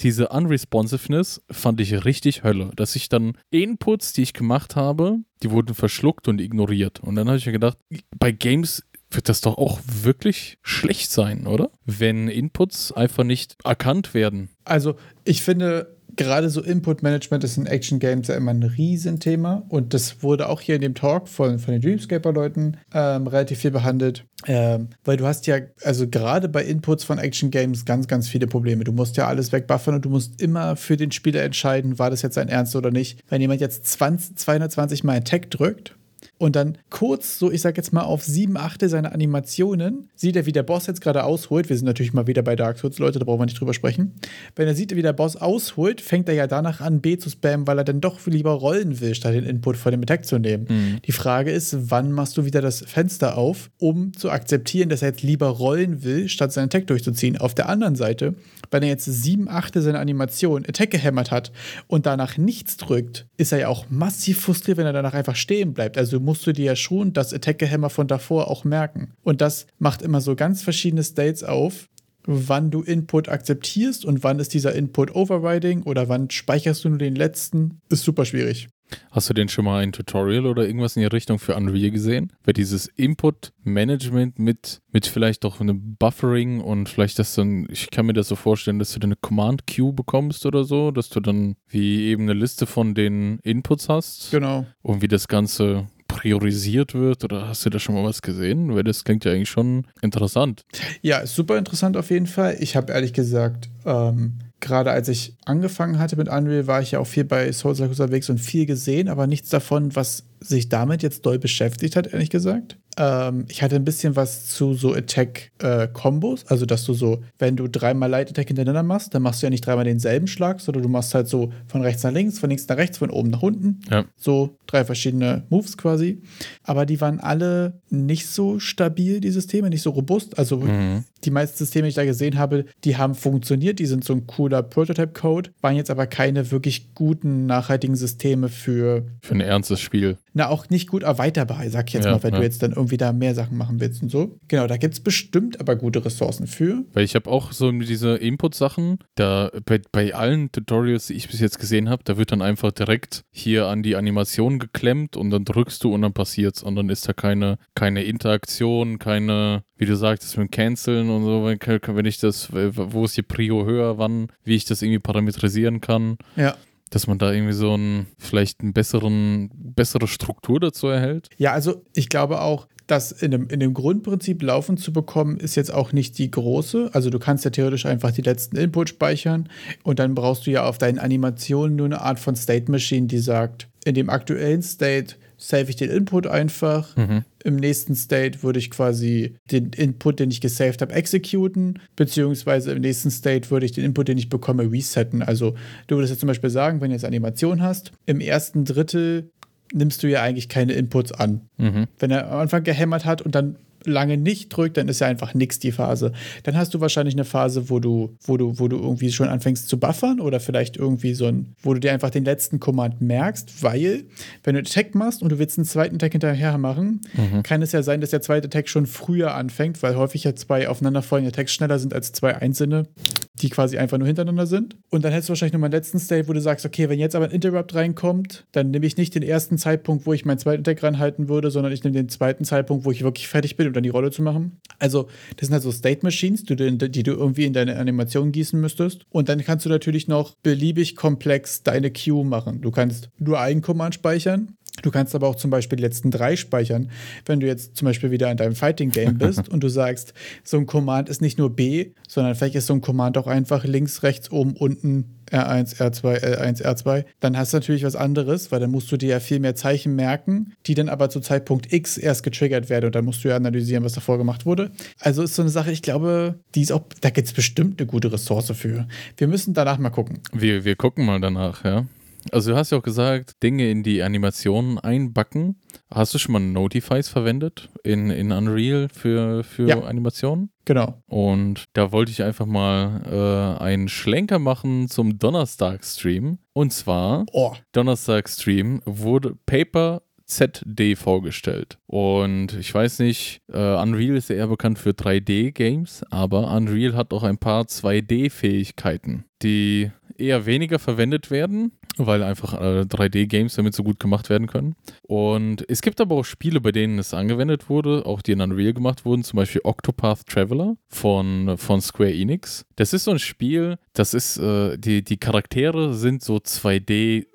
diese Unresponsiveness fand ich richtig Hölle. Dass ich dann Inputs, die ich gemacht habe, die wurden verschluckt und ignoriert. Und dann habe ich mir gedacht, bei Games wird das doch auch wirklich schlecht sein, oder? Wenn Inputs einfach nicht erkannt werden. Also, ich finde, gerade so Input-Management ist in Action-Games ja immer ein Riesenthema. Und das wurde auch hier in dem Talk von, von den Dreamscaper-Leuten ähm, relativ viel behandelt. Ähm, weil du hast ja, also gerade bei Inputs von Action-Games ganz, ganz viele Probleme. Du musst ja alles wegbuffern und du musst immer für den Spieler entscheiden, war das jetzt ein Ernst oder nicht. Wenn jemand jetzt 20, 220 Mal Attack drückt, und dann kurz, so ich sag jetzt mal auf sieben Achte seiner Animationen, sieht er, wie der Boss jetzt gerade ausholt. Wir sind natürlich mal wieder bei Dark Souls, Leute, da brauchen wir nicht drüber sprechen. Wenn er sieht, wie der Boss ausholt, fängt er ja danach an, B zu spammen, weil er dann doch lieber rollen will, statt den Input von dem Attack zu nehmen. Die Frage ist, wann machst du wieder das Fenster auf, um zu akzeptieren, dass er jetzt lieber rollen will, statt seinen Attack durchzuziehen. Auf der anderen Seite, wenn er jetzt sieben Achte seiner Animation Attack gehämmert hat und danach nichts drückt, ist er ja auch massiv frustriert, wenn er danach einfach stehen bleibt. Also musst du dir ja schon das Attack-Hammer von davor auch merken. Und das macht immer so ganz verschiedene States auf, wann du Input akzeptierst und wann ist dieser Input Overriding oder wann speicherst du nur den letzten, ist super schwierig. Hast du denn schon mal ein Tutorial oder irgendwas in die Richtung für Unreal gesehen? Weil dieses Input-Management mit, mit vielleicht auch einem Buffering und vielleicht das dann, ich kann mir das so vorstellen, dass du dann eine Command-Queue bekommst oder so, dass du dann wie eben eine Liste von den Inputs hast. Genau. Und wie das Ganze priorisiert wird oder hast du da schon mal was gesehen? Weil das klingt ja eigentlich schon interessant. Ja, super interessant auf jeden Fall. Ich habe ehrlich gesagt, ähm, gerade als ich angefangen hatte mit Unreal, war ich ja auch viel bei Souls unterwegs und viel gesehen, aber nichts davon, was sich damit jetzt doll beschäftigt hat, ehrlich gesagt. Ähm, ich hatte ein bisschen was zu so Attack-Kombos, äh, also dass du so, wenn du dreimal Light Attack hintereinander machst, dann machst du ja nicht dreimal denselben Schlag, sondern du machst halt so von rechts nach links, von links nach rechts, von oben nach unten. Ja. So drei verschiedene Moves quasi. Aber die waren alle nicht so stabil, die Systeme, nicht so robust. Also mhm. die meisten Systeme, die ich da gesehen habe, die haben funktioniert, die sind so ein cooler Prototype-Code, waren jetzt aber keine wirklich guten, nachhaltigen Systeme für. Für ein ernstes Spiel na, auch nicht gut erweiterbar, sag ich jetzt ja, mal, wenn ja. du jetzt dann irgendwie da mehr Sachen machen willst und so. Genau, da gibt es bestimmt aber gute Ressourcen für. Weil ich habe auch so diese Input-Sachen, da bei, bei allen Tutorials, die ich bis jetzt gesehen habe, da wird dann einfach direkt hier an die Animation geklemmt und dann drückst du und dann passiert's und dann ist da keine, keine Interaktion, keine, wie du sagtest, mit Canceln und so, wenn, wenn ich das, wo ist die Prio höher, wann, wie ich das irgendwie parametrisieren kann. Ja dass man da irgendwie so ein, vielleicht einen besseren, bessere Struktur dazu erhält? Ja, also ich glaube auch, das in dem, in dem Grundprinzip laufen zu bekommen, ist jetzt auch nicht die große. Also du kannst ja theoretisch einfach die letzten Inputs speichern und dann brauchst du ja auf deinen Animationen nur eine Art von State Machine, die sagt, in dem aktuellen State save ich den Input einfach. Mhm. Im nächsten State würde ich quasi den Input, den ich gesaved habe, exekuten, beziehungsweise im nächsten State würde ich den Input, den ich bekomme, resetten. Also du würdest jetzt zum Beispiel sagen, wenn du jetzt Animation hast, im ersten Drittel nimmst du ja eigentlich keine Inputs an. Mhm. Wenn er am Anfang gehämmert hat und dann lange nicht drückt, dann ist ja einfach nix die Phase. Dann hast du wahrscheinlich eine Phase, wo du, wo du, wo du irgendwie schon anfängst zu buffern oder vielleicht irgendwie so ein, wo du dir einfach den letzten Command merkst, weil, wenn du Attack machst und du willst einen zweiten Tag hinterher machen, mhm. kann es ja sein, dass der zweite Tag schon früher anfängt, weil häufig ja zwei aufeinanderfolgende Attacks schneller sind als zwei einzelne, die quasi einfach nur hintereinander sind. Und dann hättest du wahrscheinlich nochmal einen letzten State, wo du sagst, okay, wenn jetzt aber ein Interrupt reinkommt, dann nehme ich nicht den ersten Zeitpunkt, wo ich meinen zweiten Attack ranhalten würde, sondern ich nehme den zweiten Zeitpunkt, wo ich wirklich fertig bin um dann die Rolle zu machen. Also, das sind halt so State Machines, die du, die du irgendwie in deine Animation gießen müsstest. Und dann kannst du natürlich noch beliebig komplex deine Queue machen. Du kannst nur einen Command speichern Du kannst aber auch zum Beispiel die letzten drei speichern. Wenn du jetzt zum Beispiel wieder in deinem Fighting Game [LAUGHS] bist und du sagst, so ein Command ist nicht nur B, sondern vielleicht ist so ein Command auch einfach links, rechts, oben, unten, R1, R2, L1, R2, dann hast du natürlich was anderes, weil dann musst du dir ja viel mehr Zeichen merken, die dann aber zu Zeitpunkt X erst getriggert werden und dann musst du ja analysieren, was davor gemacht wurde. Also ist so eine Sache, ich glaube, die ist auch, da gibt es bestimmt eine gute Ressource für. Wir müssen danach mal gucken. Wir, wir gucken mal danach, ja. Also du hast ja auch gesagt, Dinge in die Animationen einbacken. Hast du schon mal Notifies verwendet in, in Unreal für, für ja. Animationen? Genau. Und da wollte ich einfach mal äh, einen Schlenker machen zum Donnerstag-Stream. Und zwar, oh. Donnerstag-Stream wurde Paper ZD vorgestellt. Und ich weiß nicht, äh, Unreal ist ja eher bekannt für 3D-Games, aber Unreal hat auch ein paar 2D-Fähigkeiten, die eher weniger verwendet werden, weil einfach äh, 3D-Games damit so gut gemacht werden können. Und es gibt aber auch Spiele, bei denen es angewendet wurde, auch die in Unreal gemacht wurden, zum Beispiel Octopath Traveler von, von Square Enix. Das ist so ein Spiel, das ist, äh, die, die Charaktere sind so 2D-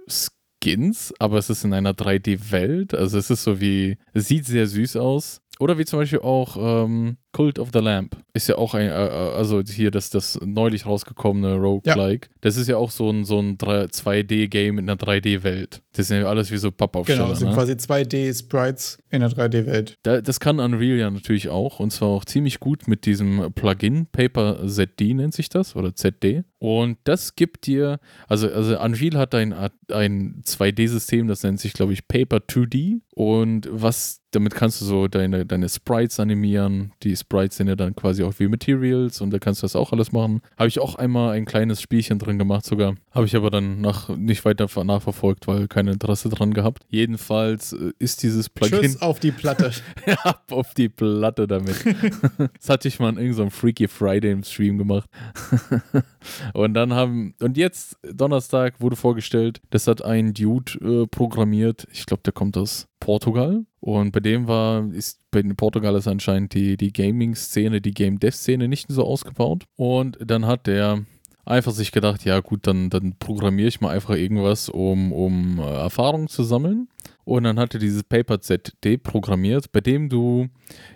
Skins, aber es ist in einer 3D-Welt. Also es ist so wie, es sieht sehr süß aus. Oder wie zum Beispiel auch ähm, Cult of the Lamp. Ist ja auch ein, äh, äh also hier das, das neulich rausgekommene Roguelike. Ja. Das ist ja auch so ein, so ein 2D-Game in einer 3D-Welt. Das sind ja alles wie so Pappaufsteller. Genau, das sind ne? quasi 2D-Sprites in einer 3D-Welt. Da, das kann Unreal ja natürlich auch. Und zwar auch ziemlich gut mit diesem Plugin. Paper ZD nennt sich das. Oder ZD. Und das gibt dir, also, also Unreal hat ein, ein 2D-System, das nennt sich, glaube ich, Paper 2D. Und was, damit kannst du so deine, deine Sprites animieren, die Sprites sind ja dann quasi auch wie Materials und da kannst du das auch alles machen. Habe ich auch einmal ein kleines Spielchen drin gemacht sogar. Habe ich aber dann nach, nicht weiter nachverfolgt, weil kein Interesse dran gehabt. Jedenfalls äh, ist dieses Plugin. Tschüss auf die Platte. [LAUGHS] ja, auf die Platte damit. [LAUGHS] das hatte ich mal in irgendeinem Freaky Friday im Stream gemacht. [LAUGHS] und dann haben, und jetzt, Donnerstag, wurde vorgestellt, das hat ein Dude äh, programmiert. Ich glaube, der kommt aus Portugal. Und bei dem war, ist, bei Portugal ist anscheinend die, die Gaming-Szene, die Game-Dev-Szene nicht so ausgebaut. Und dann hat der einfach sich gedacht, ja gut, dann, dann programmiere ich mal einfach irgendwas, um, um äh, Erfahrung zu sammeln. Und dann hat er dieses Paper-Z deprogrammiert, bei dem du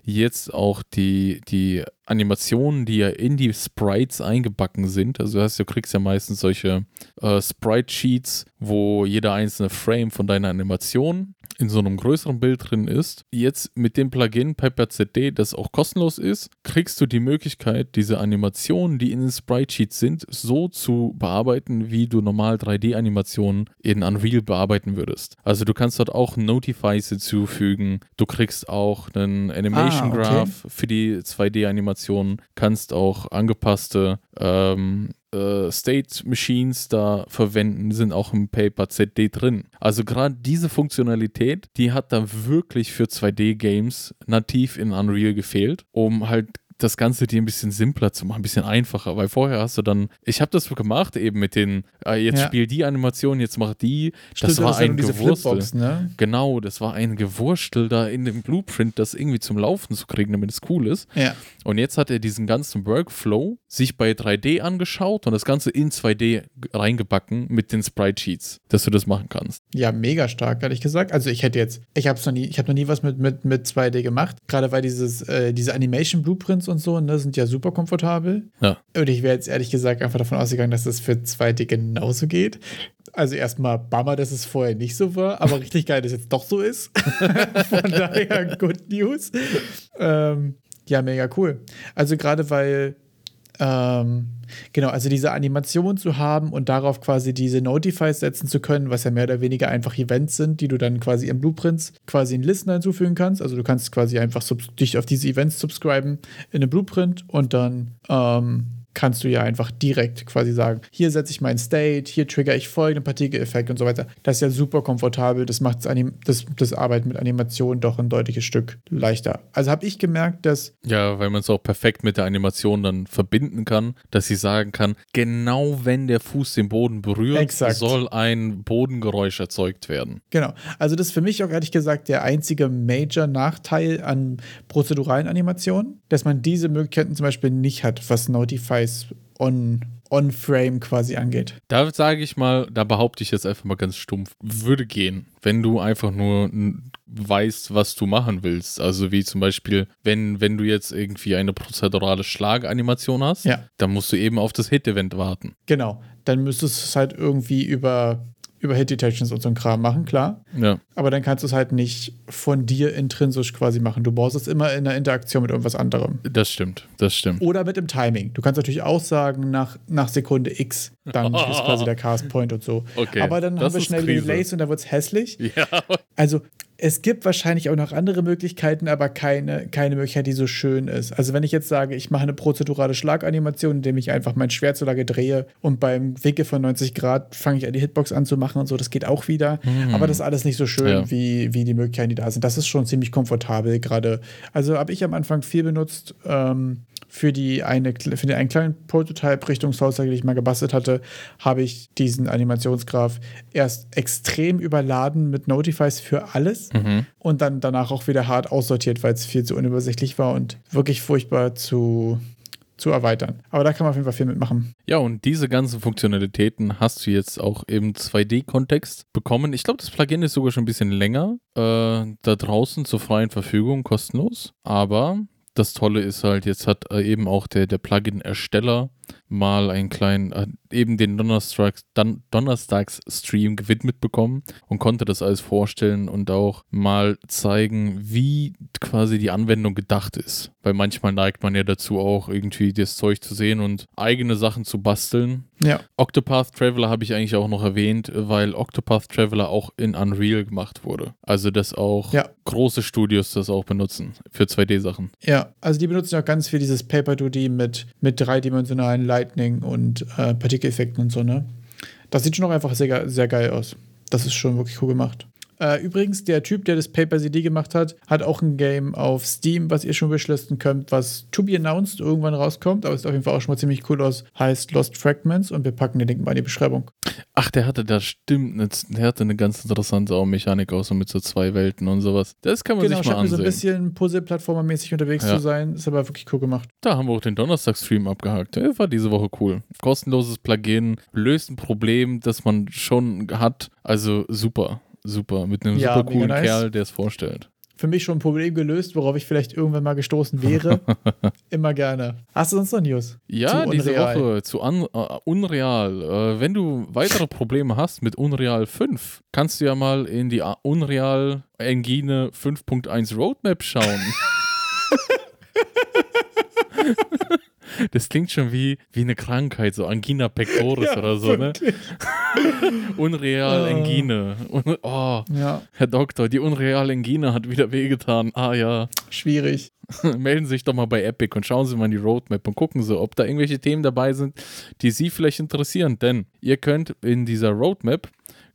jetzt auch die, die Animationen, die ja in die Sprites eingebacken sind, also hast, du kriegst ja meistens solche äh, Sprite-Sheets, wo jeder einzelne Frame von deiner Animation in so einem größeren Bild drin ist. Jetzt mit dem Plugin PaperZD, das auch kostenlos ist, kriegst du die Möglichkeit, diese Animationen, die in den Sprite Sheets sind, so zu bearbeiten, wie du normal 3D-Animationen in Unreal bearbeiten würdest. Also du kannst dort auch Notifies hinzufügen. Du kriegst auch einen Animation Graph ah, okay. für die 2D-Animationen, kannst auch angepasste ähm, äh, State Machines da verwenden, sind auch im Paper ZD drin. Also gerade diese Funktionalität, die hat da wirklich für 2D-Games nativ in Unreal gefehlt, um halt das Ganze dir ein bisschen simpler zu machen, ein bisschen einfacher, weil vorher hast du dann, ich habe das gemacht eben mit den, äh, jetzt ja. spiel die Animation, jetzt mach die, Stimmt, das war ein Gewurstel. Ne? Genau, das war ein Gewurstel da in dem Blueprint, das irgendwie zum Laufen zu kriegen, damit es cool ist. Ja. Und jetzt hat er diesen ganzen Workflow sich bei 3D angeschaut und das Ganze in 2D reingebacken mit den Sprite Sheets, dass du das machen kannst. Ja, mega stark, ehrlich gesagt. Also ich hätte jetzt, ich habe noch nie, ich habe noch nie was mit, mit, mit 2D gemacht, gerade weil dieses, äh, diese Animation Blueprints und so, ne, sind ja super komfortabel. Ja. Und ich wäre jetzt ehrlich gesagt einfach davon ausgegangen, dass das für 2D genauso geht. Also erstmal Bummer, dass es vorher nicht so war, aber [LAUGHS] richtig geil, dass es jetzt doch so ist. [LAUGHS] Von daher, [LAUGHS] good news. Ähm, ja, mega cool. Also gerade weil ähm, genau, also diese Animation zu haben und darauf quasi diese Notifies setzen zu können, was ja mehr oder weniger einfach Events sind, die du dann quasi im Blueprints quasi in Listen hinzufügen kannst. Also du kannst quasi einfach dich auf diese Events subscriben in einem Blueprint und dann ähm, kannst du ja einfach direkt quasi sagen, hier setze ich meinen State, hier trigger ich folgenden Partikeleffekt und so weiter. Das ist ja super komfortabel, das macht das, das Arbeiten mit Animationen doch ein deutliches Stück leichter. Also habe ich gemerkt, dass... Ja, weil man es auch perfekt mit der Animation dann verbinden kann, dass sie sagen kann, genau wenn der Fuß den Boden berührt, Exakt. soll ein Bodengeräusch erzeugt werden. Genau, also das ist für mich auch ehrlich gesagt der einzige Major-Nachteil an prozeduralen Animationen, dass man diese Möglichkeiten zum Beispiel nicht hat, was Notify Device on, on Frame quasi angeht. Da sage ich mal, da behaupte ich jetzt einfach mal ganz stumpf, würde gehen, wenn du einfach nur weißt, was du machen willst. Also wie zum Beispiel, wenn, wenn du jetzt irgendwie eine prozedurale Schlaganimation hast, ja. dann musst du eben auf das Hit-Event warten. Genau. Dann müsstest du es halt irgendwie über über Hit Detections und so ein Kram machen, klar. Ja. Aber dann kannst du es halt nicht von dir intrinsisch quasi machen. Du brauchst es immer in der Interaktion mit irgendwas anderem. Das stimmt, das stimmt. Oder mit dem Timing. Du kannst natürlich auch sagen, nach, nach Sekunde X, dann [LAUGHS] ist quasi der Cast Point und so. Okay. Aber dann haben wir schnell Delays und dann wird es hässlich. Ja. Also es gibt wahrscheinlich auch noch andere Möglichkeiten, aber keine, keine Möglichkeit, die so schön ist. Also wenn ich jetzt sage, ich mache eine prozedurale Schlaganimation, indem ich einfach mein Schwert so lange drehe und beim Winkel von 90 Grad fange ich an, die Hitbox anzumachen und so, das geht auch wieder. Mhm. Aber das ist alles nicht so schön, ja. wie, wie die Möglichkeiten, die da sind. Das ist schon ziemlich komfortabel gerade. Also habe ich am Anfang viel benutzt. Ähm, für, die eine, für den einen kleinen Prototype Richtung Souls, den ich mal gebastelt hatte, habe ich diesen Animationsgraph erst extrem überladen mit Notifies für alles mhm. und dann danach auch wieder hart aussortiert, weil es viel zu unübersichtlich war und wirklich furchtbar zu zu erweitern. Aber da kann man auf jeden Fall viel mitmachen. Ja, und diese ganzen Funktionalitäten hast du jetzt auch im 2D-Kontext bekommen. Ich glaube, das Plugin ist sogar schon ein bisschen länger äh, da draußen zur freien Verfügung, kostenlos. Aber das Tolle ist halt, jetzt hat äh, eben auch der, der Plugin-Ersteller mal einen kleinen, äh, eben den Donnerstags, Donnerstags-Stream gewidmet bekommen und konnte das alles vorstellen und auch mal zeigen, wie quasi die Anwendung gedacht ist. weil manchmal neigt man ja dazu auch irgendwie das Zeug zu sehen und eigene Sachen zu basteln. Ja. Octopath Traveler habe ich eigentlich auch noch erwähnt, weil Octopath Traveler auch in Unreal gemacht wurde. Also, dass auch Ja. große Studios das auch benutzen für 2D-Sachen. Ja, also die benutzen auch ganz viel dieses Paper 2D mit, mit dreidimensionalen Lightning und äh, Partikeleffekten und so, ne? Das sieht schon auch einfach sehr, sehr geil aus. Das ist schon wirklich cool gemacht. Äh, übrigens, der Typ, der das Paper CD gemacht hat, hat auch ein Game auf Steam, was ihr schon wishlisten könnt, was to be announced irgendwann rauskommt, aber es sieht auf jeden Fall auch schon mal ziemlich cool aus. Heißt Lost Fragments und wir packen den Link mal in die Beschreibung. Ach, der hatte da stimmt, der hatte eine ganz interessante auch Mechanik auch so mit so zwei Welten und sowas. Das kann man Genau, sich mal scheint mir so ein ansehen. bisschen Puzzle-Plattformer-mäßig unterwegs Ja. zu sein. Ist aber wirklich cool gemacht. Da haben wir auch den Donnerstag-Stream abgehakt. Der war diese Woche cool. Kostenloses Plugin, löst ein Problem, das man schon hat. Also super, super. Mit einem Ja, super coolen nice. Kerl, der es vorstellt. für mich schon ein Problem gelöst, worauf ich vielleicht irgendwann mal gestoßen wäre. [LAUGHS] Immer gerne. Hast du sonst noch News? Ja, diese. Woche zu Un äh, Unreal. Äh, wenn du weitere Probleme hast mit Unreal 5, kannst du ja mal in die Unreal Engine 5.1 Roadmap schauen. [LAUGHS] [LAUGHS] Das klingt schon wie, wie eine Krankheit, so Angina pectoris [LAUGHS] oder so, ne? wirklich. [LAUGHS] Unreal Äh. Engine. Un oh, Ja, Herr Doktor, die Unreal Engine hat wieder wehgetan. Ah ja. schwierig. [LAUGHS] melden Sie sich doch mal bei Epic und schauen Sie mal in die Roadmap und gucken Sie, ob da irgendwelche Themen dabei sind, die Sie vielleicht interessieren. Denn ihr könnt in dieser Roadmap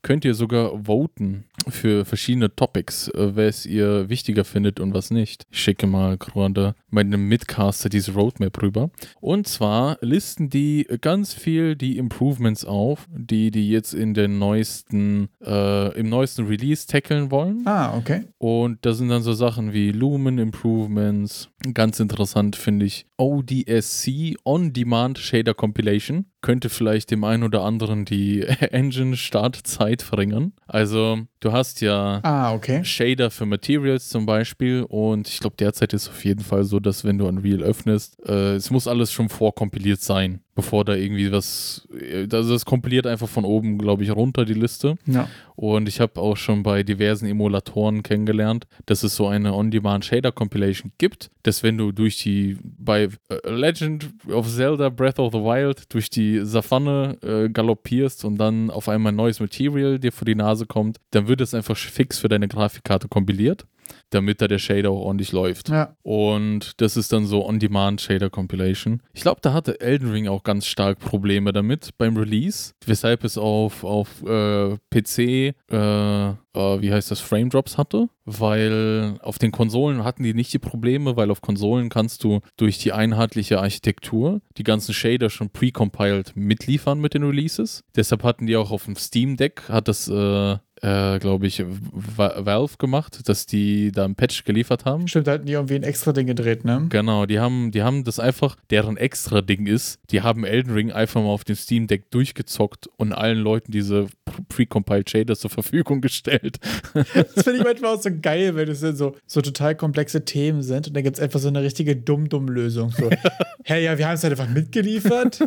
könnt ihr sogar voten für verschiedene Topics, äh, was ihr wichtiger findet und was nicht. Ich schicke mal gerade meinem Midcaster diese Roadmap rüber. Und zwar listen die ganz viel die Improvements auf, die die jetzt in den neuesten, äh, im neuesten Release tackeln wollen. Ah, okay. Und da sind dann so Sachen wie Lumen Improvements. Ganz interessant finde ich ODSC On-Demand Shader Compilation. Könnte vielleicht dem einen oder anderen die [LAUGHS] Engine-Startzeit verringern. Also, du hast ja Ah, okay. Shader für Materials zum Beispiel und ich glaube derzeit ist auf jeden Fall so, dass wenn du Unreal öffnest, äh, es muss alles schon vorkompiliert sein, bevor da irgendwie was, äh, also es kompiliert einfach von oben, glaube ich, runter die Liste Ja. und ich habe auch schon bei diversen Emulatoren kennengelernt, dass es so eine On-Demand Shader Compilation gibt, dass wenn du durch die, bei äh, Legend of Zelda Breath of the Wild durch die Savanne äh, galoppierst und dann auf einmal ein neues Material dir vor die Nase kommt, dann wird es einfach fix für deine Grafikkarte kompiliert, damit da der Shader auch ordentlich läuft. Ja. Und das ist dann so On-Demand Shader Compilation. Ich glaube, da hatte Elden Ring auch ganz stark Probleme damit beim Release, weshalb es auf, auf äh, PC, äh, äh, wie heißt das, Frame Drops hatte, weil auf den Konsolen hatten die nicht die Probleme, weil auf Konsolen kannst du durch die einheitliche Architektur die ganzen Shader schon pre-compiled mitliefern mit den Releases. Deshalb hatten die auch auf dem Steam Deck, hat das äh, glaube ich, Va- Valve gemacht, dass die da ein Patch geliefert haben. Stimmt, da hatten die irgendwie ein extra Ding gedreht, ne? Genau, die haben, die haben das einfach, deren extra Ding ist, die haben Elden Ring einfach mal auf dem Steam Deck durchgezockt und allen Leuten diese pre-compiled Shaders zur Verfügung [LAUGHS] gestellt. Das finde ich manchmal auch so geil, wenn es dann so, so total komplexe Themen sind und dann gibt es einfach so eine richtige Dumm-Dumm-Lösung. So, [LAUGHS] hey, ja, wir haben es halt einfach mitgeliefert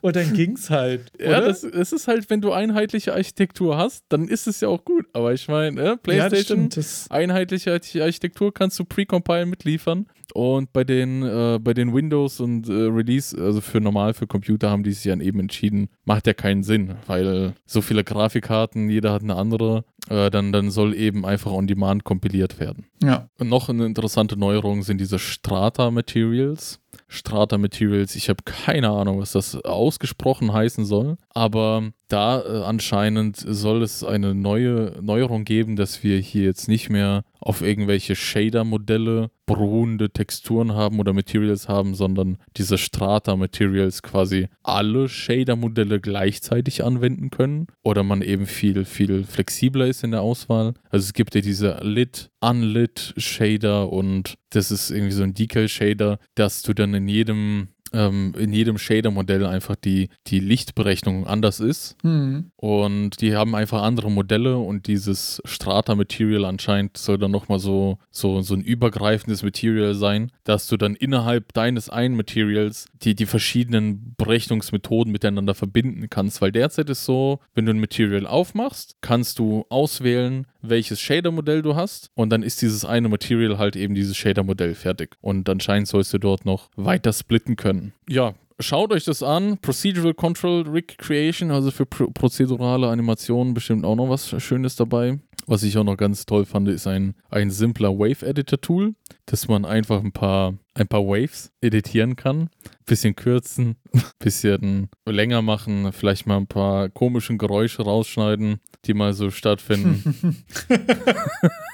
und dann ging's halt. Oder? Ja, das, das ist halt, wenn du einheitliche Architektur hast, dann ist es ja auch gut. Aber ich meine, ja, das PlayStation, stimmt. Das, einheitliche Architektur kannst du pre-compile mitliefern. Und bei den, äh, bei den Windows und äh, Release, also für normal, für Computer, haben die sich dann eben entschieden, macht ja keinen Sinn, weil so viele Grafikkarten, jeder hat eine andere, äh, dann, dann soll eben einfach on demand kompiliert werden. ja. Und noch eine interessante Neuerung sind diese Strata Materials. Strata Materials, ich habe keine Ahnung, was das ausgesprochen heißen soll, aber da äh, anscheinend soll es eine neue Neuerung geben, dass wir hier jetzt nicht mehr auf irgendwelche Shader-Modelle beruhende Texturen haben oder Materials haben, sondern diese Strata-Materials quasi alle Shader-Modelle gleichzeitig anwenden können oder man eben viel, viel flexibler ist in der Auswahl. Also es gibt ja diese Lit, Unlit Shader und das ist irgendwie so ein Decal-Shader, dass du dann in jedem ähm, in jedem Shader-Modell einfach die, die Lichtberechnung anders ist. Hm. Und die haben einfach andere Modelle und dieses Strata-Material anscheinend soll dann nochmal so, so, so ein übergreifendes Material sein, dass du dann innerhalb deines einen Materials die, die verschiedenen Berechnungsmethoden miteinander verbinden kannst. Weil derzeit ist so, wenn du ein Material aufmachst, kannst du auswählen, welches Shader-Modell du hast und dann ist dieses eine Material halt eben dieses Shader-Modell fertig. Und anscheinend sollst du dort noch weiter splitten können. Ja, schaut euch das an. Procedural Control Recreation, also für pro prozedurale Animationen bestimmt auch noch was Schönes dabei. Was ich auch noch ganz toll fand, ist ein, ein simpler Wave-Editor-Tool, dass man einfach ein paar, ein paar Waves editieren kann. Bisschen kürzen, [LAUGHS] bisschen länger machen, vielleicht mal ein paar komischen Geräusche rausschneiden, die mal so stattfinden. [LAUGHS]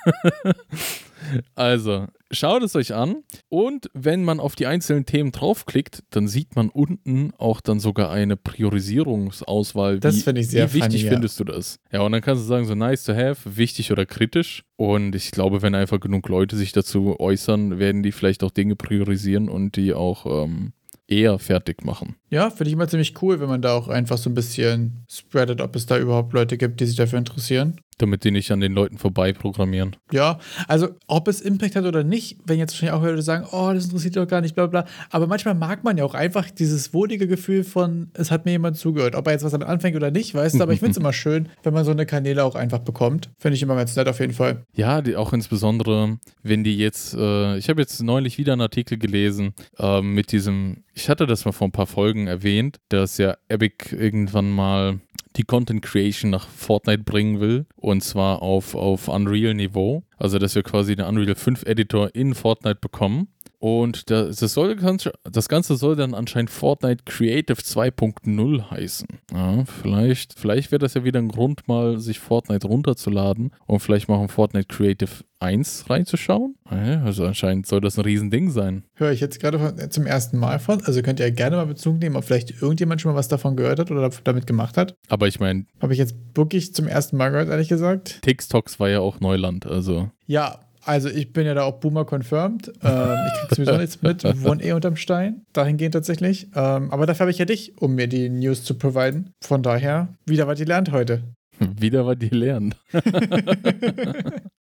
[LAUGHS] also, schaut es euch an und wenn man auf die einzelnen Themen draufklickt, dann sieht man unten auch dann sogar eine Priorisierungsauswahl. Das finde ich sehr Wie wichtig funny, ja. findest du das? Ja, und dann kannst du sagen, so nice to have, wichtig oder kritisch. Und ich glaube, wenn einfach genug Leute sich dazu äußern, werden die vielleicht auch Dinge priorisieren und die auch ähm, eher fertig machen. Ja, finde ich immer ziemlich cool, wenn man da auch einfach so ein bisschen spreadet, ob es da überhaupt Leute gibt, die sich dafür interessieren. Damit die nicht an den Leuten vorbei programmieren. Ja, also ob es Impact hat oder nicht, wenn jetzt wahrscheinlich auch Leute sagen, oh, das interessiert doch gar nicht, bla bla. Aber manchmal mag man ja auch einfach dieses wohlige Gefühl von, es hat mir jemand zugehört. Ob er jetzt was damit anfängt oder nicht, weißt du, aber ich finde es [LAUGHS] immer schön, wenn man so eine Kanäle auch einfach bekommt. Finde ich immer ganz nett auf jeden Fall. Ja, die, auch insbesondere, wenn die jetzt, äh, ich habe jetzt neulich wieder einen Artikel gelesen äh, mit diesem, ich hatte das mal vor ein paar Folgen erwähnt, dass ja Epic irgendwann mal die Content Creation nach Fortnite bringen will und zwar auf, auf Unreal-Niveau. Also, dass wir quasi den Unreal 5 Editor in Fortnite bekommen. Und das, soll, das Ganze soll dann anscheinend Fortnite Creative 2.0 heißen. Ja, vielleicht, vielleicht wäre das ja wieder ein Grund, mal sich Fortnite runterzuladen und vielleicht mal in Fortnite Creative 1 reinzuschauen. Also anscheinend soll das ein Riesending sein. Höre ich jetzt gerade von- zum ersten Mal von. Also könnt ihr gerne mal Bezug nehmen, ob vielleicht irgendjemand schon mal was davon gehört hat oder damit gemacht hat. Aber ich meine, Habe ich jetzt wirklich zum ersten Mal gehört, ehrlich gesagt. TikToks war ja auch Neuland. Also Ja, also ich bin ja da auch Boomer confirmed. Ähm, ich krieg sowieso [LAUGHS] nichts mit, wohne eh unterm Stein. Dahingehend tatsächlich. Ähm, aber dafür habe ich ja dich, um mir die News zu providen. Von daher, wieder was gelernt heute. [LAUGHS] Wieder war die lernen. [LAUGHS]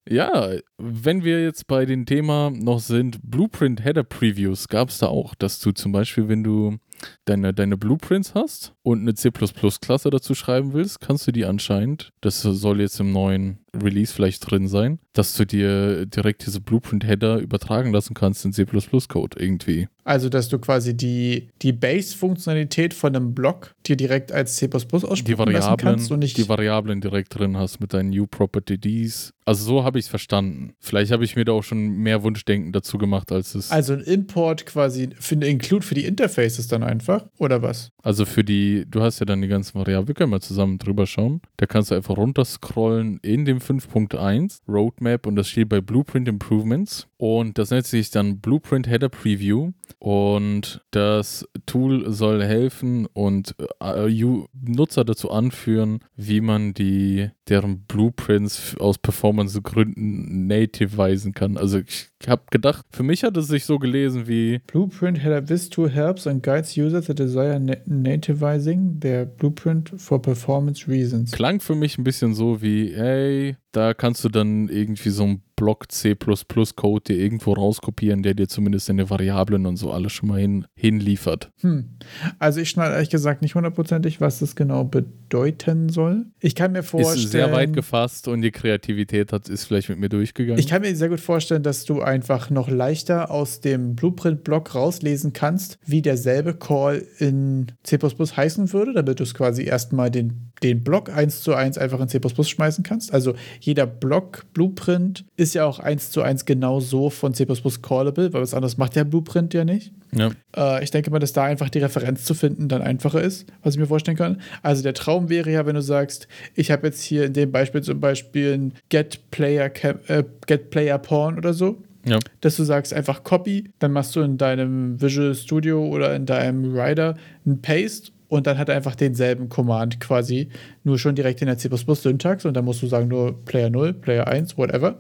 ja, wenn wir jetzt bei dem Thema noch sind, Blueprint Header Previews, gab es da auch, dass du zum Beispiel, wenn du deine, deine Blueprints hast und eine C++-Klasse dazu schreiben willst, kannst du die anscheinend, das soll jetzt im neuen Release vielleicht drin sein, dass du dir direkt diese Blueprint-Header übertragen lassen kannst in C++-Code irgendwie. Also, dass du quasi die, die Base-Funktionalität von einem Block dir direkt als C++ aussprechen lassen kannst und nicht die Variablen direkt drin hast mit deinen New Property Ds. Also so habe ich es verstanden. Vielleicht habe ich mir da auch schon mehr Wunschdenken dazu gemacht, als es. Also ein Import quasi für eine Include für die Interfaces dann einfach, oder was? Also für die, du hast ja dann die ganzen Variablen, wir können mal zusammen drüber schauen. Da kannst du einfach runterscrollen in dem 5.1 Roadmap und das steht bei Blueprint Improvements. Und das nennt sich dann Blueprint Header Preview. Und das Tool soll helfen und äh, Nutzer dazu anführen, wie man die deren Blueprints aus Performance-Gründen nativisen kann. Also ich habe gedacht, für mich hat es sich so gelesen wie Blueprint header this tool helps and guides users that desire na nativizing their blueprint for performance reasons. klang für mich ein bisschen so wie, hey, da kannst du dann irgendwie so einen Block C++-Code dir irgendwo rauskopieren, der dir zumindest deine Variablen und so alles schon mal hin, hinliefert. Hm. Also ich schneide ehrlich gesagt nicht hundertprozentig, was das genau bedeuten soll. Ich kann mir vorstellen. Ist sehr weit gefasst und die Kreativität hat, ist vielleicht mit mir durchgegangen. Ich kann mir sehr gut vorstellen, dass du einfach noch leichter aus dem Blueprint-Block rauslesen kannst, wie derselbe Call in C heißen würde, damit du es quasi erstmal den, den Block 1 zu 1 einfach in C schmeißen kannst. Also jeder Block Blueprint ist ja auch 1 zu 1 genau so von C callable, weil was anderes macht der Blueprint ja nicht. ja. Äh, ich denke mal, dass da einfach die Referenz zu finden dann einfacher ist, was ich mir vorstellen kann. Also der Traum wäre ja, wenn du sagst, ich habe jetzt hier in dem Beispiel zum Beispiel ein Get Player, äh, Get Player Porn oder so. Ja. Dass du sagst einfach Copy, dann machst du in deinem Visual Studio oder in deinem Rider ein Paste und dann hat er einfach denselben Command quasi, nur schon direkt in der C++-Syntax und dann musst du sagen nur Player 0, Player 1, whatever.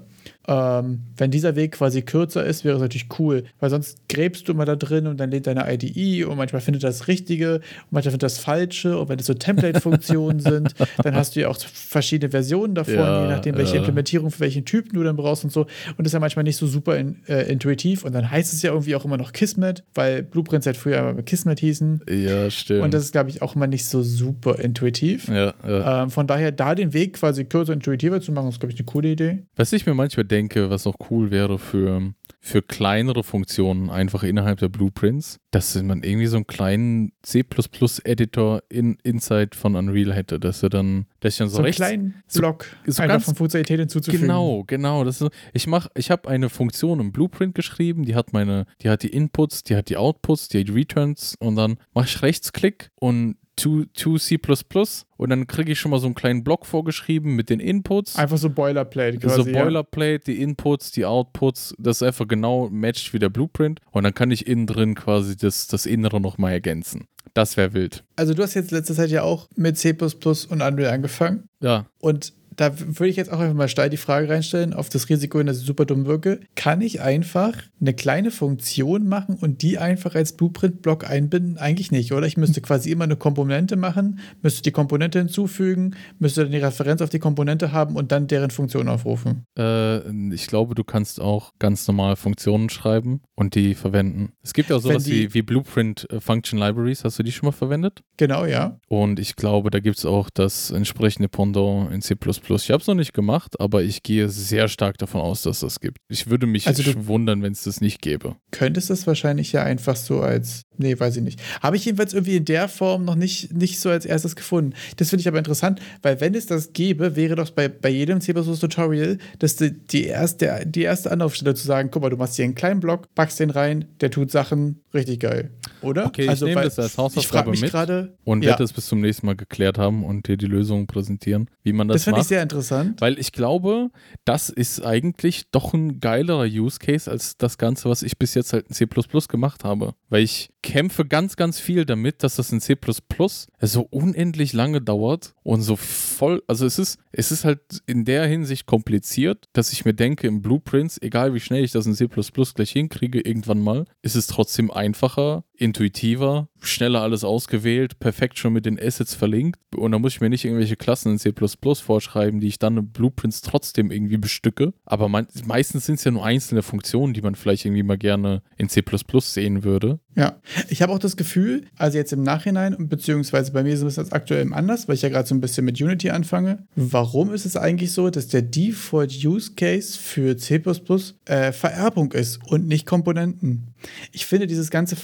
Ähm, wenn dieser Weg quasi kürzer ist, wäre es natürlich cool, weil sonst gräbst du immer da drin und dann lädt deine IDE und manchmal findet das Richtige und manchmal findet das Falsche und wenn es so Template-Funktionen [LAUGHS] sind, dann hast du ja auch verschiedene Versionen davon, Ja, je nachdem, welche ja. Implementierung für welchen Typen du dann brauchst und so. Und das ist ja manchmal nicht so super in, äh, intuitiv und dann heißt es ja irgendwie auch immer noch Kismet, weil Blueprints halt früher immer Kismet hießen. Ja, stimmt. Und das ist, glaube ich, auch immer nicht so super intuitiv. ja, ja. Ähm, von daher, da den Weg quasi kürzer intuitiver zu machen, ist, glaube ich, eine coole Idee. Was ich mir manchmal denke, was auch cool wäre für, für kleinere Funktionen einfach innerhalb der Blueprints, dass man irgendwie so einen kleinen C++-Editor in, inside von Unreal hätte, dass er dann, dass ich dann so, So, einen rechts, kleinen so- Block so einfach ganz- von Funktionalität hinzuzufügen. Genau, genau. Das ist, ich mach, ich habe eine Funktion im Blueprint geschrieben, die hat meine, die hat die Inputs, die hat die Outputs, die hat die Returns und dann mache ich Rechtsklick und to, to C++ und dann kriege ich schon mal so einen kleinen Block vorgeschrieben mit den Inputs. Einfach so Boilerplate So quasi. ja. Boilerplate, die Inputs, die Outputs, das ist einfach genau matcht wie der Blueprint und dann kann ich innen drin quasi das, das Innere nochmal ergänzen. Das wäre wild. Also, du hast jetzt letzte Zeit ja auch mit C und Unreal angefangen. Ja, Und da würde ich jetzt auch einfach mal steil die Frage reinstellen, auf das Risiko hin, dass ich super dumm wirke. Kann ich einfach eine kleine Funktion machen und die einfach als Blueprint-Block einbinden? Eigentlich nicht, oder? Ich müsste quasi immer eine Komponente machen, müsste die Komponente hinzufügen, müsste dann die Referenz auf die Komponente haben und dann deren Funktion aufrufen. Äh, ich glaube, du kannst auch ganz normal Funktionen schreiben und die verwenden. Es gibt ja auch sowas die- wie, wie Blueprint äh, Function Libraries. Hast du die schon mal verwendet? Genau, ja. Und ich glaube, da gibt es auch das entsprechende Pendant in C++. Ich habe es noch nicht gemacht, aber ich gehe sehr stark davon aus, dass das gibt. Ich würde mich Also wundern, wenn es das nicht gäbe. Könntest das wahrscheinlich ja einfach so als. Nee, weiß ich nicht. Habe ich jedenfalls irgendwie in der Form noch nicht, nicht so als erstes gefunden. Das finde ich aber interessant, weil wenn es das gäbe, wäre doch bei, bei jedem C++-Tutorial das die, die, erste, die erste Anlaufstelle zu sagen, guck mal, du machst hier einen kleinen Block, packst den rein, der tut Sachen richtig geil. Oder? Okay, ich nehme das als Hausaufgabe mich mit gerade. und Ja. werde das bis zum nächsten Mal geklärt haben und dir die Lösung präsentieren, wie man das, Das finde ich macht. sehr interessant. Weil ich glaube, das ist eigentlich doch ein geilerer Use Case als das Ganze, was ich bis jetzt halt in C gemacht habe. Weil ich kämpfe ganz, ganz viel damit, dass das in C so unendlich lange dauert und so voll, also es ist, es ist halt in der Hinsicht kompliziert, dass ich mir denke, im Blueprints, egal wie schnell ich das in C gleich hinkriege, irgendwann mal, ist es trotzdem einfacher, intuitiver, schneller alles ausgewählt, perfekt schon mit den Assets verlinkt und dann muss ich mir nicht irgendwelche Klassen in C vorschreiben, die ich dann in Blueprints trotzdem irgendwie bestücke. Aber man, meistens sind es ja nur einzelne Funktionen, die man vielleicht irgendwie mal gerne in C sehen würde. Ja, ich habe auch das Gefühl, also jetzt im Nachhinein, beziehungsweise bei mir ist es jetzt aktuell anders, weil ich ja gerade so ein bisschen mit Unity anfange. Warum ist es eigentlich so, dass der Default Use Case für C äh, Vererbung ist und nicht Komponenten? Ich finde, dieses ganze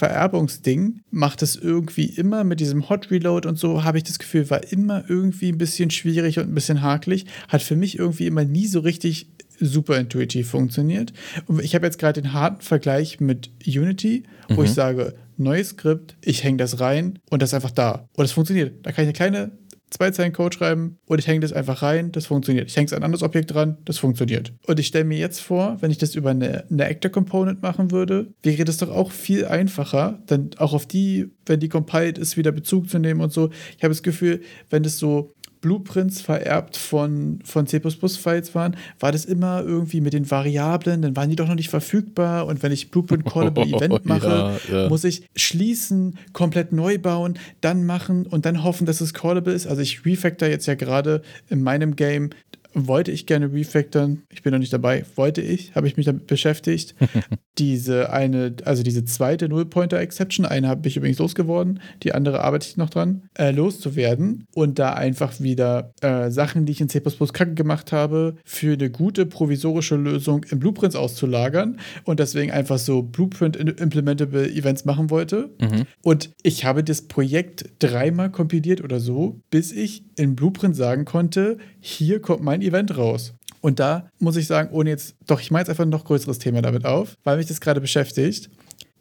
Vererbungsding macht es irgendwie immer mit diesem Hot Reload und so, habe ich das Gefühl, war immer irgendwie ein bisschen schwierig und ein bisschen hakelig. Hat für mich irgendwie immer nie so richtig super intuitiv funktioniert. Und ich habe jetzt gerade den harten Vergleich mit Unity, wo Mhm. ich sage, neues Skript, ich hänge das rein und das ist einfach da. Und das funktioniert. Da kann ich eine kleine zwei Zeilen Code schreiben und ich hänge das einfach rein, das funktioniert. Ich hänge es an ein anderes Objekt dran, das funktioniert. Und ich stelle mir jetzt vor, wenn ich das über eine, eine Actor Component machen würde, wäre das doch auch viel einfacher, dann auch auf die, wenn die compiled ist, wieder Bezug zu nehmen und so. Ich habe das Gefühl, wenn das so Blueprints vererbt von, von C++-Files waren, war das immer irgendwie mit den Variablen, dann waren die doch noch nicht verfügbar und wenn ich Blueprint Callable [LAUGHS] Event mache, Ja, ja. muss ich schließen, komplett neu bauen, dann machen und dann hoffen, dass es callable ist. Also ich refactor jetzt ja gerade in meinem Game, wollte ich gerne refactoren, ich bin noch nicht dabei, wollte ich, habe ich mich damit beschäftigt. [LAUGHS] diese eine, also diese zweite Null-Pointer-Exception, eine habe ich übrigens losgeworden, die andere arbeite ich noch dran, äh, loszuwerden und da einfach wieder äh, Sachen, die ich in C++ kacke gemacht habe, für eine gute provisorische Lösung in Blueprints auszulagern und deswegen einfach so Blueprint-implementable Events machen wollte. Mhm. Und ich habe das Projekt dreimal kompiliert oder so, bis ich in Blueprint sagen konnte, hier kommt mein Event raus. Und da muss ich sagen, ohne jetzt, doch, ich mache jetzt einfach ein noch größeres Thema damit auf, weil mich das gerade beschäftigt.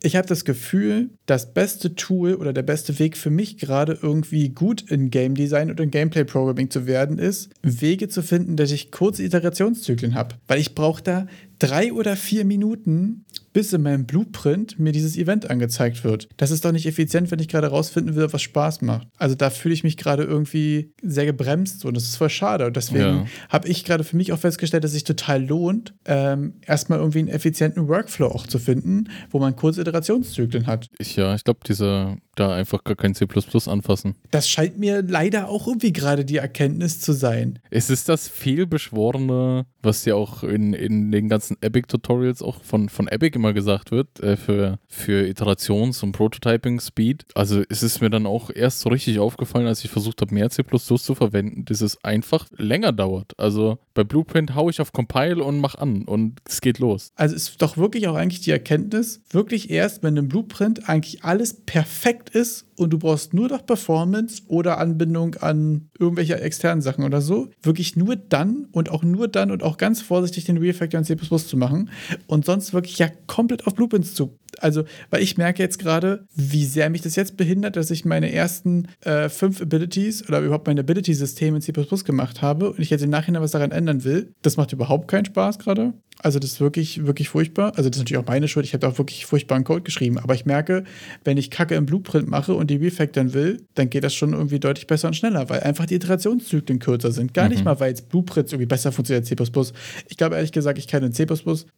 Ich habe das Gefühl, das beste Tool oder der beste Weg für mich gerade irgendwie gut in Game Design und in Gameplay Programming zu werden ist, Wege zu finden, dass ich kurze Iterationszyklen habe. Weil ich brauche da drei oder vier Minuten, bis in meinem Blueprint mir dieses Event angezeigt wird. Das ist doch nicht effizient, wenn ich gerade rausfinden will, was Spaß macht. Also da fühle ich mich gerade irgendwie sehr gebremst und das ist voll schade. Und deswegen ja. habe ich gerade für mich auch festgestellt, dass es sich total lohnt, ähm, erstmal irgendwie einen effizienten Workflow auch zu finden, wo man kurze Iterationszyklen hat. Ich, ja, ich glaube, dieser da einfach gar kein C anfassen. Das scheint mir leider auch irgendwie gerade die Erkenntnis zu sein. Es ist das vielbeschworene, was ja auch in, in den ganzen Epic-Tutorials auch von, von Epic immer gesagt wird, äh, für, für Iterations- und Prototyping-Speed. Also es ist mir dann auch erst so richtig aufgefallen, als ich versucht habe, mehr C zu verwenden, dass es einfach länger dauert. Also bei Blueprint haue ich auf Compile und mach an und es geht los. Also ist doch wirklich auch eigentlich die Erkenntnis, wirklich erst, wenn im Blueprint eigentlich alles perfekt ist und du brauchst nur noch Performance oder Anbindung an irgendwelche externen Sachen oder so, wirklich nur dann und auch nur dann und auch ganz vorsichtig den Refactor in C++ zu machen und sonst wirklich ja komplett auf Blueprints zu. Also, weil ich merke jetzt gerade, wie sehr mich das jetzt behindert, dass ich meine ersten äh, fünf Abilities oder überhaupt mein Ability-System in C++ gemacht habe und ich jetzt im Nachhinein was daran ändern will. Das macht überhaupt keinen Spaß gerade. Also das ist wirklich, wirklich furchtbar. Also das ist natürlich auch meine Schuld. Ich habe auch wirklich furchtbaren Code geschrieben. Aber ich merke, wenn ich Kacke im Blueprint mache und die refactoren will, dann geht das schon irgendwie deutlich besser und schneller, weil einfach die Iterationszyklen kürzer sind. Gar mhm. nicht mal, weil jetzt Blueprints irgendwie besser funktioniert als C++. Ich glaube ehrlich gesagt, ich kann in C++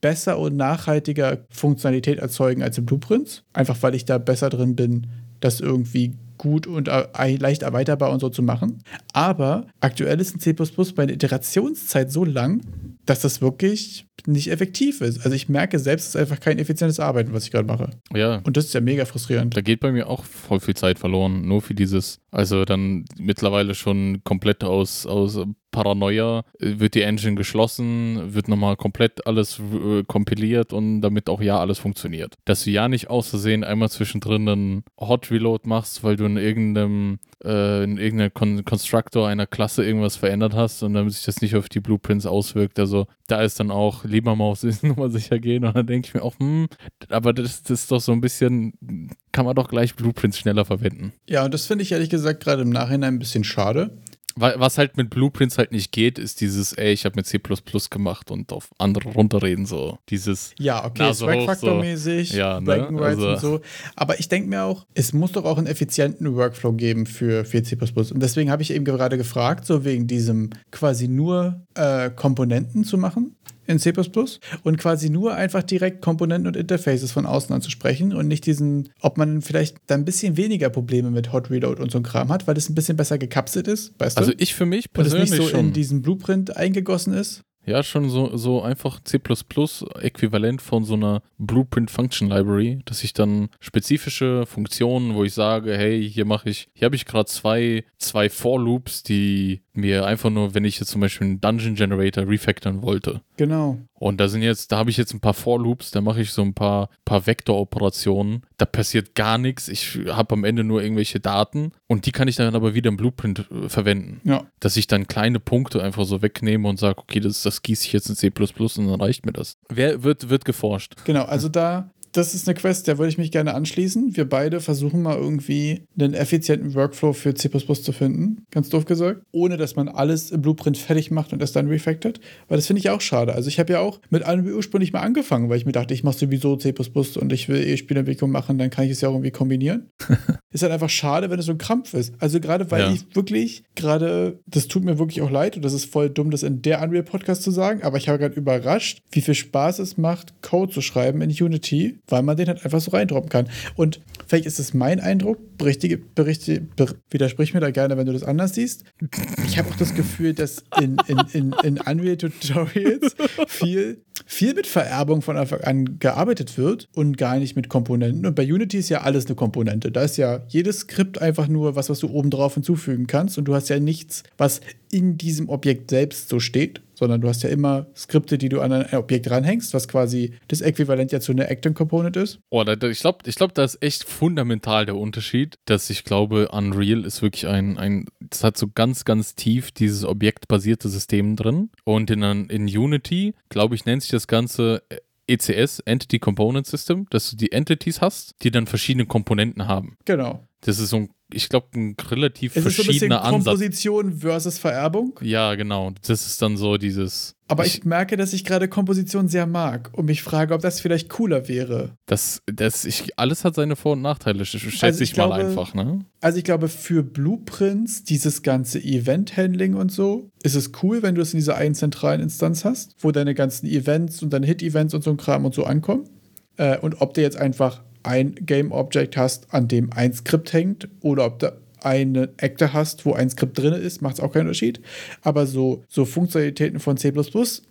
besser und nachhaltiger Funktionalität erzeugen als in Blueprints. Einfach weil ich da besser drin bin, das irgendwie gut und leicht erweiterbar und so zu machen. Aber aktuell ist in C++ meine Iterationszeit so lang, dass das wirklich nicht effektiv ist. Also ich merke selbst, es ist einfach kein effizientes Arbeiten, was ich gerade mache. Ja. Und das ist ja mega frustrierend. Da geht bei mir auch voll viel Zeit verloren, nur für dieses, also dann mittlerweile schon komplett aus, aus Paranoia wird die Engine geschlossen, wird nochmal komplett alles äh, kompiliert und damit auch ja alles funktioniert. Dass du ja nicht aus Versehen einmal zwischendrin einen Hot Reload machst, weil du in irgendeinem äh, in irgendeinem Kon Constructor einer Klasse irgendwas verändert hast und damit sich das nicht auf die Blueprints auswirkt. Also da ist dann auch lieber mal auf [LAUGHS] Nummer sicher gehen und dann denke ich mir auch, hm, aber das, das ist doch so ein bisschen, kann man doch gleich Blueprints schneller verwenden. Ja, und das finde ich ehrlich gesagt gerade im Nachhinein ein bisschen schade. Was halt mit Blueprints halt nicht geht, ist dieses, ey, ich habe mit C gemacht und auf andere runterreden, so. Dieses. Ja, okay, Swag-Faktor-mäßig, so. ja, ne? also. und so. Aber ich denke mir auch, es muss doch auch einen effizienten Workflow geben für, für C. Und deswegen habe ich eben gerade gefragt, so wegen diesem quasi nur äh, Komponenten zu machen in C und quasi nur einfach direkt Komponenten und Interfaces von außen anzusprechen und nicht diesen, ob man vielleicht da ein bisschen weniger Probleme mit Hot Reload und so ein Kram hat, weil es ein bisschen besser gekapselt ist, weißt also du? Also ich für mich persönlich und es nicht so schon. in diesen Blueprint eingegossen ist. Ja, schon so, so einfach C äquivalent von so einer Blueprint Function Library, dass ich dann spezifische Funktionen, wo ich sage, hey, hier mache ich, hier habe ich gerade zwei, zwei For Loops, die mir einfach nur, wenn ich jetzt zum Beispiel einen Dungeon Generator refactoren wollte. Genau. Und da sind jetzt, da habe ich jetzt ein paar For Loops, da mache ich so ein paar, paar Vektoroperationen. Da passiert gar nichts. Ich habe am Ende nur irgendwelche Daten und die kann ich dann aber wieder im Blueprint äh, verwenden. Ja. Dass ich dann kleine Punkte einfach so wegnehme und sage, okay, das, das gieße ich jetzt in C und dann reicht mir das. Wer wird, wird geforscht? Genau, also da das ist eine Quest, der würde ich mich gerne anschließen. Wir beide versuchen mal irgendwie einen effizienten Workflow für C zu finden, ganz doof gesagt, ohne dass man alles im Blueprint fertig macht und es dann refactored. Weil das finde ich auch schade. Also ich habe ja auch mit allem ursprünglich mal angefangen, weil ich mir dachte, ich mache sowieso C und ich will eh Spielentwicklung machen, dann kann ich es ja auch irgendwie kombinieren. [LAUGHS] ist halt einfach schade, wenn es so ein Krampf ist. Also gerade weil ja. ich wirklich gerade, das tut mir wirklich auch leid und das ist voll dumm, das in der Unreal Podcast zu sagen, aber ich habe gerade überrascht, wie viel Spaß es macht, Code zu schreiben in Unity weil man den halt einfach so reindroppen kann. Und vielleicht ist es mein Eindruck, berichtige, berichtige, ber, widersprich mir da gerne, wenn du das anders siehst. Ich habe auch das Gefühl, dass in, in, in, in Unreal Tutorials [LAUGHS] viel, viel mit Vererbung von Anfang an gearbeitet wird und gar nicht mit Komponenten. Und bei Unity ist ja alles eine Komponente. Da ist ja jedes Skript einfach nur was, was du oben drauf hinzufügen kannst. Und du hast ja nichts, was in diesem Objekt selbst so steht, sondern du hast ja immer Skripte, die du an ein Objekt ranhängst, was quasi das Äquivalent ja zu einer Acting Component ist. Oh, da, ich glaube, ich glaub, da ist echt fundamental der Unterschied, dass ich glaube, Unreal ist wirklich ein, ein das hat so ganz, ganz tief dieses objektbasierte System drin. Und in, in Unity, glaube ich, nennt sich das Ganze ECS, Entity Component System, dass du die Entities hast, die dann verschiedene Komponenten haben. Genau. Das ist so ein, ich glaube, ein relativ Es ist so ein bisschen verschiedener Ansatz. Komposition versus Vererbung. Ja, genau. Das ist dann so dieses. Aber ich, merke, dass ich gerade Komposition sehr mag und mich frage, ob das vielleicht cooler wäre. Das, das, ich, alles hat seine Vor- und Nachteile, sch- schätze Also ich ich mal glaube- einfach, ne? Also ich glaube, für Blueprints, dieses ganze Event-Handling und so, ist es cool, wenn du es in dieser einen zentralen Instanz hast, wo deine ganzen Events und deine Hit-Events und so ein Kram und so ankommen. Äh, und ob du jetzt einfach ein Game-Object hast, an dem ein Skript hängt, oder ob du einen Actor hast, wo ein Skript drin ist, macht es auch keinen Unterschied. Aber so, so Funktionalitäten von C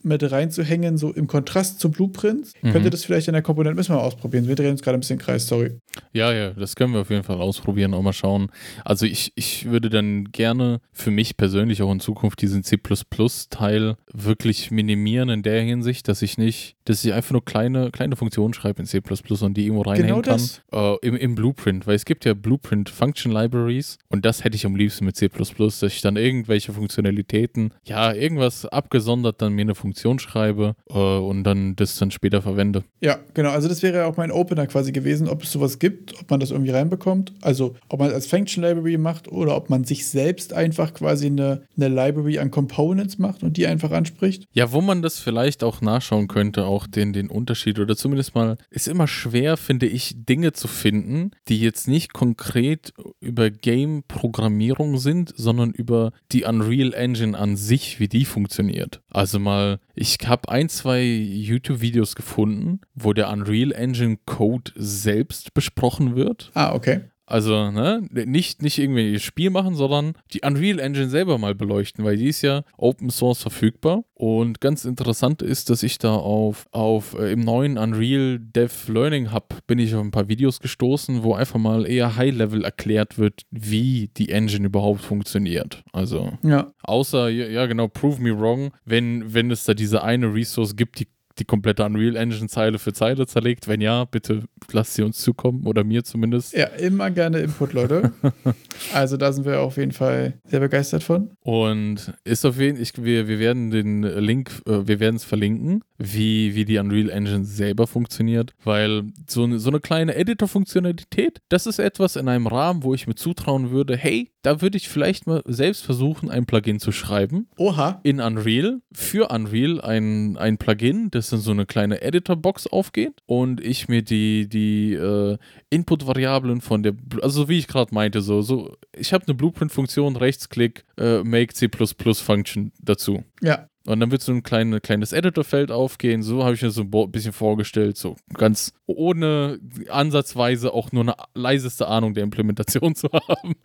mit reinzuhängen, so im Kontrast zu Blueprints, könnte das vielleicht in der Komponente, müssen wir mal ausprobieren. Wir drehen uns gerade ein bisschen im Kreis, sorry. Ja, ja, das können wir auf jeden Fall ausprobieren, auch mal schauen. Also ich, ich würde dann gerne für mich persönlich auch in Zukunft diesen C++-Teil wirklich minimieren in der Hinsicht, dass ich nicht, dass ich einfach nur kleine, kleine Funktionen schreibe in C++ und die irgendwo reinhängen Genau kann. Äh, im, Im Blueprint, weil es gibt ja Blueprint Function Libraries und das hätte ich am liebsten mit C++, dass ich dann irgendwelche Funktionalitäten, ja, irgendwas abgesondert dann mir eine Funktion schreibe äh, und dann das dann später verwende. Ja, genau. Also das wäre ja auch mein Opener quasi gewesen, ob es sowas gibt, ob man das irgendwie reinbekommt. Also ob man es als Function Library macht oder ob man sich selbst einfach quasi eine, eine Library an Components macht und die einfach anspricht. Ja, wo man das vielleicht auch nachschauen könnte, auch den, den Unterschied oder zumindest mal, ist immer schwer, finde ich, Dinge zu finden, die jetzt nicht konkret über Game-Programmierung sind, sondern über die Unreal Engine an sich, wie die funktioniert. Also mal, ich habe ein, zwei YouTube-Videos gefunden, wo der Unreal Engine Code selbst besprochen wird. Ah, okay. Also, ne, nicht, nicht irgendwie ein Spiel machen, sondern die Unreal Engine selber mal beleuchten, weil die ist ja Open Source verfügbar. Und ganz interessant ist, dass ich da auf, auf äh, im neuen Unreal Dev Learning Hub bin ich auf ein paar Videos gestoßen, wo einfach mal eher High-Level erklärt wird, wie die Engine überhaupt funktioniert. Also, Ja. außer, ja, ja genau, prove me wrong, wenn, wenn es da diese eine Resource gibt, die die komplette Unreal Engine Zeile für Zeile zerlegt. Wenn ja, bitte lasst sie uns zukommen oder mir zumindest. Ja, immer gerne Input, Leute. [LAUGHS] also da sind wir auf jeden Fall sehr begeistert von. Und ist auf jeden Fall, wir, wir werden den Link, äh, wir werden es verlinken, wie, wie die Unreal Engine selber funktioniert, weil so eine, so eine kleine Editor-Funktionalität, das ist etwas in einem Rahmen, wo ich mir zutrauen würde, hey, da würde ich vielleicht mal selbst versuchen, ein Plugin zu schreiben Oha. in Unreal, für Unreal ein, ein Plugin, das in so eine kleine Editor-Box aufgeht und ich mir die, die äh, Input-Variablen von der, also so wie ich gerade meinte, so, so ich habe eine Blueprint-Funktion, Rechtsklick, äh, Make C++ Function dazu. Ja. Und dann wird so ein kleine, kleines Editorfeld aufgehen. So habe ich mir so ein bisschen vorgestellt. So ganz ohne ansatzweise auch nur eine leiseste Ahnung der Implementation [LAUGHS] zu haben.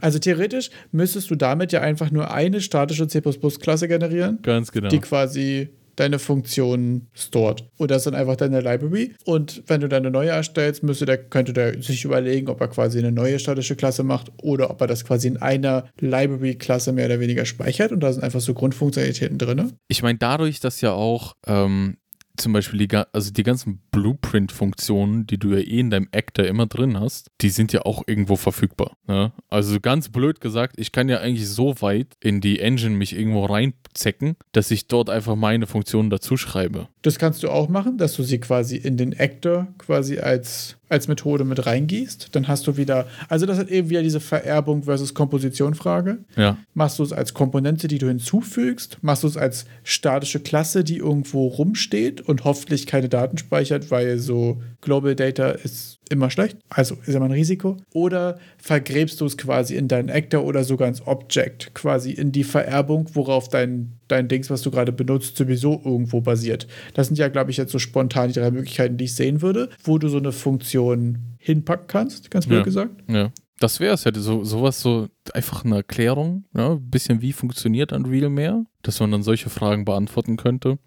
Also theoretisch müsstest du damit ja einfach nur eine statische C++-Klasse generieren, Ganz genau. die quasi deine Funktionen stored. Und das ist dann einfach deine Library. Und wenn du dann eine neue erstellst, müsste der, könnte der sich überlegen, ob er quasi eine neue statische Klasse macht oder ob er das quasi in einer Library-Klasse mehr oder weniger speichert. Und da sind einfach so Grundfunktionalitäten drin. Ich meine, dadurch, dass ja auch ähm, zum Beispiel die, also die ganzen Blueprint-Funktionen, die du ja eh in deinem Actor immer drin hast, die sind ja auch irgendwo verfügbar. Ne? Also ganz blöd gesagt, ich kann ja eigentlich so weit in die Engine mich irgendwo reinzecken, dass ich dort einfach meine Funktionen dazu schreibe. Das kannst du auch machen, dass du sie quasi in den Actor quasi als, als Methode mit reingießt. Dann hast du wieder, also das hat eben wieder diese Vererbung versus Komposition-Frage. Ja. Machst du es als Komponente, die du hinzufügst? Machst du es als statische Klasse, die irgendwo rumsteht und hoffentlich keine Daten speichert, weil so Global Data ist immer schlecht, also ist immer ein Risiko. Oder vergräbst du es quasi in deinen Actor oder sogar ins Object, quasi in die Vererbung, worauf dein, dein Dings, was du gerade benutzt, sowieso irgendwo basiert. Das sind ja, glaube ich, jetzt so spontan die drei Möglichkeiten, die ich sehen würde, wo du so eine Funktion hinpacken kannst, ganz blöd Ja. gesagt. Ja. Das wäre es, hätte so, sowas so einfach eine Erklärung, ja, bisschen wie funktioniert Unreal mehr, dass man dann solche Fragen beantworten könnte.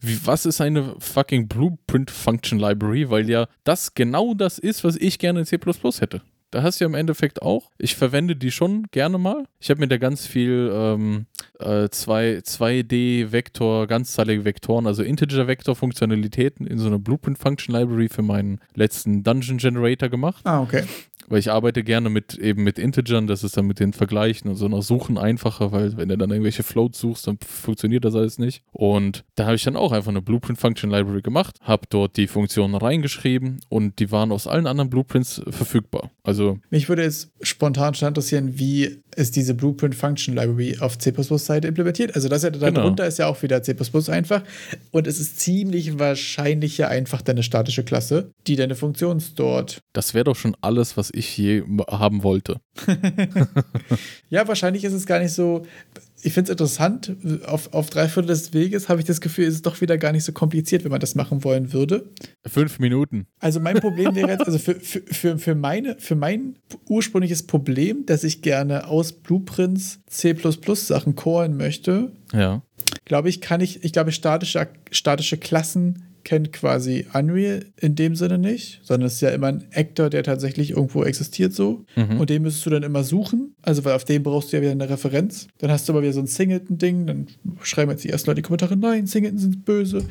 Wie, was ist eine fucking Blueprint Function Library? Weil ja das genau das ist, was ich gerne in C hätte. Da hast du ja im Endeffekt auch. Ich verwende die schon gerne mal. Ich habe mir da ganz viel ähm, äh, 2D-Vektor, ganzzahlige Vektoren, also Integer-Vektor-Funktionalitäten in so einer Blueprint-Function-Library für meinen letzten Dungeon Generator gemacht. Ah, okay. Weil ich arbeite gerne mit eben mit Integern, das ist dann mit den Vergleichen und so noch Suchen einfacher, weil wenn du dann irgendwelche Floats suchst, dann funktioniert das alles nicht. Und da habe ich dann auch einfach eine Blueprint Function Library gemacht, habe dort die Funktionen reingeschrieben und die waren aus allen anderen Blueprints verfügbar. Also mich würde jetzt spontan interessieren, wie ist diese Blueprint Function Library auf C++-Seite implementiert. Also das ja darunter genau. ist ja auch wieder C++ einfach und es ist ziemlich wahrscheinlich ja einfach deine statische Klasse, die deine Funktion stort. Das wäre doch schon alles, was ich je haben wollte. [LAUGHS] ja, wahrscheinlich ist es gar nicht so ich finde es interessant, auf, auf drei Viertel des Weges habe ich das Gefühl, ist es doch wieder gar nicht so kompliziert, wenn man das machen wollen würde. Fünf Minuten. Also mein Problem wäre jetzt, [LAUGHS] also für, für, für, für, meine, für mein ursprüngliches Problem, dass ich gerne aus Blueprints C Sachen callen möchte, ja. glaube ich, kann ich, ich glaube, statische, statische Klassen kennt quasi Unreal in dem Sinne nicht, sondern es ist ja immer ein Actor, der tatsächlich irgendwo existiert so. Mhm. Und den müsstest du dann immer suchen. Also, weil auf den brauchst du ja wieder eine Referenz. Dann hast du aber wieder so ein Singleton-Ding. Dann schreiben jetzt die ersten Leute in die Kommentare, nein, Singleton sind böse.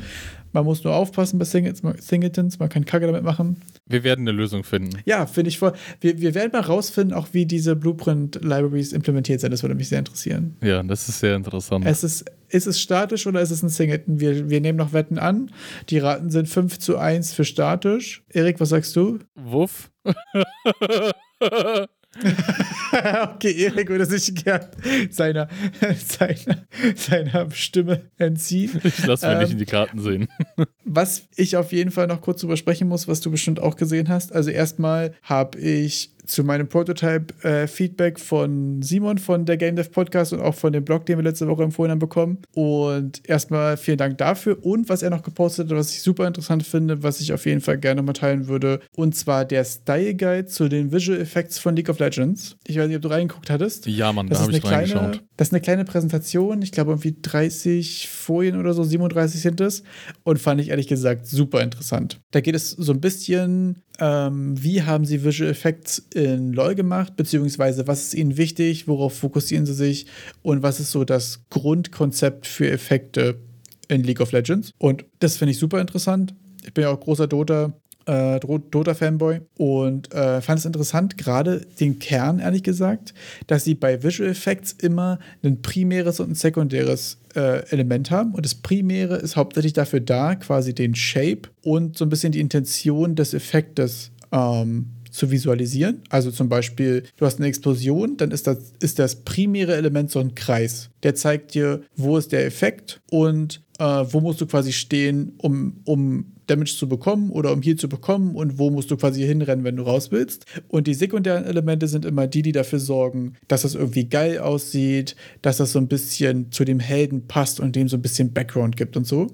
Man muss nur aufpassen bei Singletons, man kann Kacke damit machen. Wir werden eine Lösung finden. Ja, finde ich voll. Wir, wir werden mal rausfinden, auch wie diese Blueprint-Libraries implementiert sind. Das würde mich sehr interessieren. Ja, das ist sehr interessant. Es ist, ist es statisch oder ist es ein Singleton? Wir, wir nehmen noch Wetten an. Die Raten sind 5 zu 1 für statisch. Erik, was sagst du? Wuff. [LAUGHS] [LAUGHS] okay, Erik würde sich gern seiner, [LAUGHS] seiner, seiner Stimme entziehen. Ich lasse mir ähm, nicht in die Karten sehen. [LAUGHS] was ich auf jeden Fall noch kurz übersprechen muss, was du bestimmt auch gesehen hast. Also erstmal habe ich zu meinem Prototype-Feedback äh, von Simon von der Game Dev Podcast und auch von dem Blog, den wir letzte Woche empfohlen haben, bekommen. Und erstmal vielen Dank dafür. Und was er noch gepostet hat, was ich super interessant finde, was ich auf jeden Fall gerne mal teilen würde, und zwar der Style Guide zu den Visual Effects von League of Legends. Ich weiß nicht, ob du reingeguckt hattest. Ja, Mann, das da habe ich kleine, reingeschaut. Das ist eine kleine Präsentation. Ich glaube, irgendwie 30 Folien oder so, 37 sind es. Und fand ich ehrlich gesagt super interessant. Da geht es so ein bisschen ähm, wie haben sie Visual Effects in LoL gemacht, beziehungsweise was ist ihnen wichtig, worauf fokussieren sie sich und was ist so das Grundkonzept für Effekte in League of Legends. Und das finde ich super interessant. Ich bin ja auch großer Dota äh, Dota-Fanboy und äh, fand es interessant, gerade den Kern, ehrlich gesagt, dass sie bei Visual Effects immer ein primäres und ein sekundäres äh, Element haben. Und das Primäre ist hauptsächlich dafür da, quasi den Shape und so ein bisschen die Intention des Effektes ähm, zu visualisieren. Also zum Beispiel, du hast eine Explosion, dann ist das, ist das primäre Element so ein Kreis. Der zeigt dir, wo ist der Effekt und äh, wo musst du quasi stehen, um, um Damage zu bekommen oder um Heal zu bekommen und wo musst du quasi hinrennen, wenn du raus willst. Und die sekundären Elemente sind immer die, die dafür sorgen, dass das irgendwie geil aussieht, dass das so ein bisschen zu dem Helden passt und dem so ein bisschen Background gibt und so.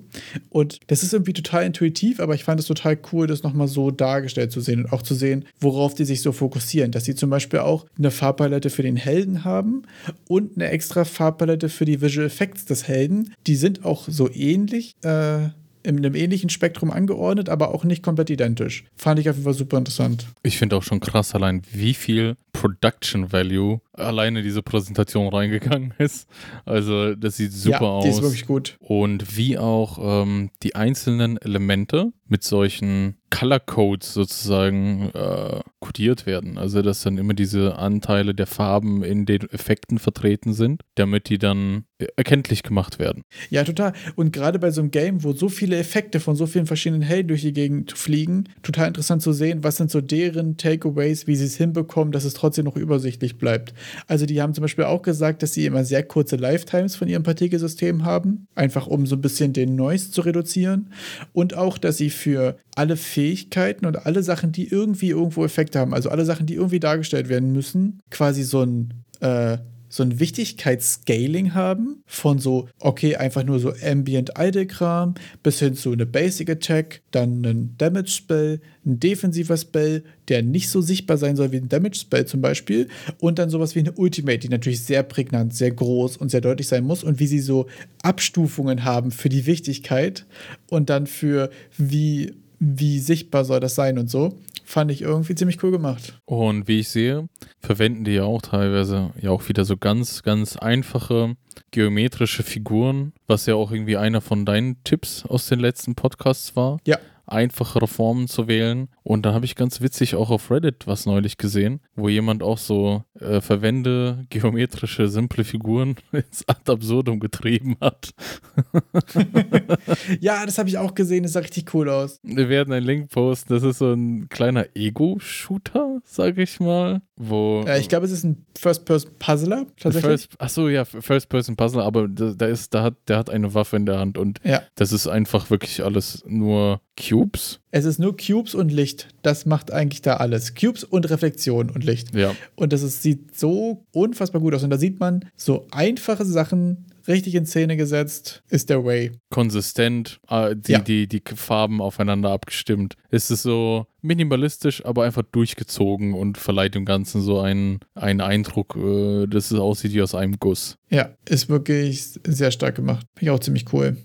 Und das ist irgendwie total intuitiv, aber ich fand es total cool, das nochmal so dargestellt zu sehen und auch zu sehen, worauf die sich so fokussieren. Dass sie zum Beispiel auch eine Farbpalette für den Helden haben und eine extra Farbpalette für die Visual Effects des Helden. Die sind auch so ähnlich. Äh, in einem ähnlichen Spektrum angeordnet, aber auch nicht komplett identisch. Fand ich auf jeden Fall super interessant. Ich finde auch schon krass allein, wie viel Production Value alleine diese Präsentation reingegangen [LAUGHS] ist. Also das sieht super ja, aus. Die ist wirklich gut. Und wie auch ähm, die einzelnen Elemente mit solchen Color Codes sozusagen äh, kodiert werden. Also dass dann immer diese Anteile der Farben in den Effekten vertreten sind, damit die dann erkenntlich gemacht werden. Ja, total. Und gerade bei so einem Game, wo so viele Effekte von so vielen verschiedenen Helden durch die Gegend fliegen, total interessant zu sehen, was sind so deren Takeaways, wie sie es hinbekommen, dass es trotzdem noch übersichtlich bleibt. Also die haben zum Beispiel auch gesagt, dass sie immer sehr kurze Lifetimes von ihrem Partikelsystem haben, einfach um so ein bisschen den Noise zu reduzieren. Und auch, dass sie für alle Fähigkeiten und alle Sachen, die irgendwie irgendwo Effekte haben, also alle Sachen, die irgendwie dargestellt werden müssen, quasi so ein äh, so ein Wichtigkeitsscaling haben von so, okay, einfach nur so Ambient Idle Kram bis hin zu eine Basic Attack, dann ein Damage Spell, ein defensiver Spell, der nicht so sichtbar sein soll wie ein Damage Spell zum Beispiel und dann sowas wie eine Ultimate, die natürlich sehr prägnant, sehr groß und sehr deutlich sein muss und wie sie so Abstufungen haben für die Wichtigkeit und dann für wie, wie sichtbar soll das sein und so. fand ich irgendwie ziemlich cool gemacht. Und wie ich sehe, verwenden die ja auch teilweise ja auch wieder so ganz, ganz einfache geometrische Figuren, was ja auch irgendwie einer von deinen Tipps aus den letzten Podcasts war. Ja. Einfachere Formen zu wählen. Und da habe ich ganz witzig auch auf Reddit was neulich gesehen, wo jemand auch so äh, verwende geometrische, simple Figuren [LAUGHS] ins Ad absurdum getrieben hat. [LAUGHS] [LAUGHS] ja, das habe ich auch gesehen, das sah richtig cool aus. Wir werden einen Link posten. Das ist so ein kleiner Ego-Shooter, sage ich mal. Wo äh, ich glaube, es ist ein First-Person-Puzzler, tatsächlich. First, achso, ja, First-Person-Puzzler, aber da, da, ist, da hat, der hat eine Waffe in der Hand und Ja. das ist einfach wirklich alles nur Cubes. Es ist nur Cubes und Licht. Das macht eigentlich da alles. Cubes und Reflexion und Licht. Ja. Und das ist, sieht so unfassbar gut aus. Und da sieht man so einfache Sachen richtig in Szene gesetzt, ist der Way. Konsistent, äh, die, Ja. die, die Farben aufeinander abgestimmt. Es ist so minimalistisch, aber einfach durchgezogen und verleiht dem Ganzen so einen, einen Eindruck, äh, dass es aussieht wie aus einem Guss. Ja, ist wirklich sehr stark gemacht. Finde ich auch ziemlich cool.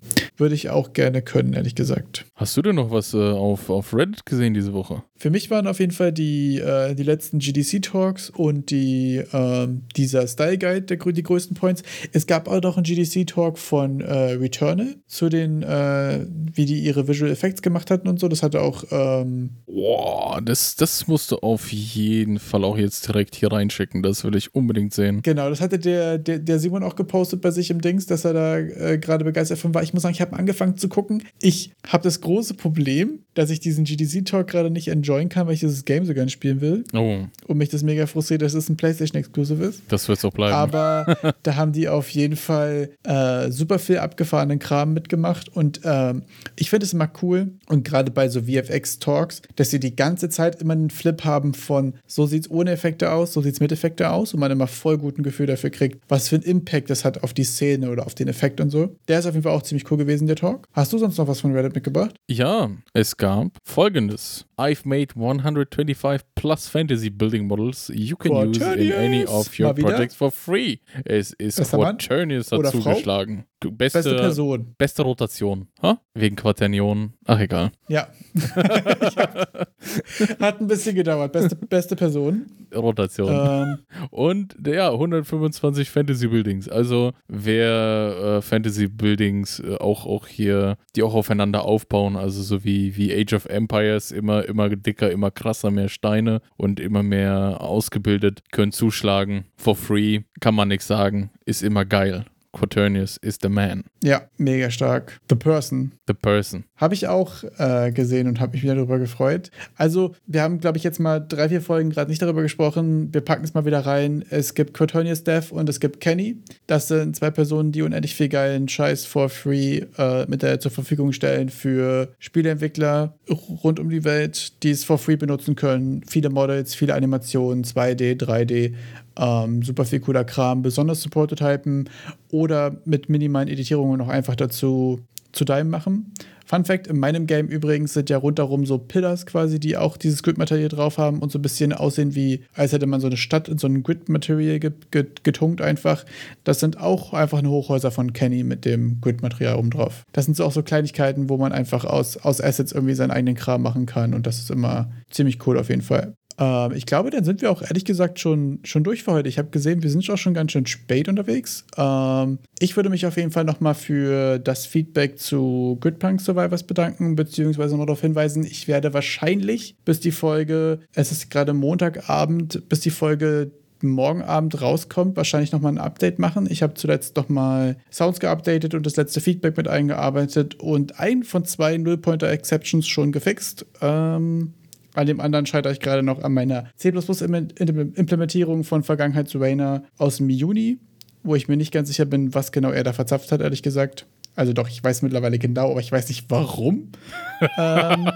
Würde ich auch gerne können, ehrlich gesagt. Hast du denn noch was äh, auf, auf Reddit gesehen diese Woche? Für mich waren auf jeden Fall die, äh, die letzten GDC-Talks und die, ähm, dieser Style Guide der, die größten Points. Es gab auch noch einen GDC-Talk von äh, Returnal zu den, äh, wie die ihre Visual Effects gemacht hatten und so. Das hatte auch, ähm, Boah, das, das musst du auf jeden Fall auch jetzt direkt hier reinschicken. Das will ich unbedingt sehen. genau, das hatte der, der, der Simon auch gepostet bei sich im Dings, dass er da äh, gerade begeistert von war. Ich muss sagen, ich habe angefangen zu gucken. Ich habe das große Problem, dass ich diesen GDC-Talk gerade nicht enjoyen kann, weil ich dieses Game so gerne spielen will. Oh, Und mich das mega frustriert, dass es ein PlayStation-Exclusive ist. das wird so bleiben. Aber [LAUGHS] da haben die auf jeden Fall äh, super viel abgefahrenen Kram mitgemacht. Und ähm, ich finde es immer cool. Und gerade bei so VFX-Talks, dass sie die ganze Zeit immer einen Flip haben von so sieht's ohne Effekte aus, so sieht's mit Effekte aus und man immer voll guten Gefühl dafür kriegt, was für einen Impact das hat auf die Szene oder auf den Effekt und so. Der ist auf jeden Fall auch ziemlich cool gewesen, der Talk. Hast du sonst noch was von Reddit mitgebracht? Ja, es gab folgendes. I've made 125 plus fantasy building models you can use in Quaternius! any of your projects for free. Es ist Bester? Quaternius Frau? zugeschlagen. Beste, Beste Person. beste Rotation. Ha? Wegen Quaternion. Ach, egal. Ja. Hab- [LAUGHS] Hat ein bisschen gedauert. Beste, beste Person. Rotation. Ähm, Und ja, 125 Fantasy Buildings. Also wer äh, Fantasy Buildings äh, auch, auch hier, die auch aufeinander aufbauen, also so wie, wie Age of Empires, immer, immer dicker, immer krasser, mehr Steine und immer mehr ausgebildet, können zuschlagen. For free, kann man nichts sagen, ist immer geil. Quaternius is the man, ja, mega stark. The Person. the person. Habe ich auch äh, gesehen und habe mich wieder darüber gefreut. Also, wir haben, glaube ich, jetzt mal drei, vier Folgen gerade nicht darüber gesprochen. Wir packen es mal wieder rein. Es gibt Quaternius Death und es gibt Kenny. Das sind zwei Personen, die unendlich viel geilen Scheiß for free äh, mit der zur Verfügung stellen für Spieleentwickler rund um die Welt, die es for free benutzen können. Viele Models, viele Animationen, 2D, 3D. Ähm, super viel cooler Kram, besonders zu Prototypen oder mit minimalen Editierungen noch einfach dazu zu deinem machen. Fun Fact: In meinem Game übrigens sind ja rundherum so Pillars quasi, die auch dieses Grid-Material drauf haben und so ein bisschen aussehen wie, als hätte man so eine Stadt in so ein Grid-Material ge ge getunkt einfach. Das sind auch einfach nur Hochhäuser von Kenny mit dem Grid-Material oben drauf. Das sind so auch so Kleinigkeiten, wo man einfach aus, aus Assets irgendwie seinen eigenen Kram machen kann und das ist immer ziemlich cool auf jeden Fall. Ähm, ich glaube, dann sind wir auch ehrlich gesagt schon, schon durch für heute. Ich habe gesehen, wir sind auch schon ganz schön spät unterwegs. Ähm, ich würde mich auf jeden Fall nochmal für das Feedback zu Gridpunk Survivors bedanken, beziehungsweise noch darauf hinweisen, ich werde wahrscheinlich, bis die Folge, es ist gerade Montagabend, bis die Folge morgen Abend rauskommt, wahrscheinlich nochmal ein Update machen. Ich habe zuletzt nochmal Sounds geupdatet und das letzte Feedback mit eingearbeitet und ein von zwei Null-Pointer-Exceptions schon gefixt. Ähm, an dem anderen scheitere ich gerade noch an meiner C++-Implementierung von Vergangenheit zu Rainer aus dem Juni, wo ich mir nicht ganz sicher bin, was genau er da verzapft hat, ehrlich gesagt. Also doch, ich weiß mittlerweile genau, aber ich weiß nicht warum. [LAUGHS] ähm,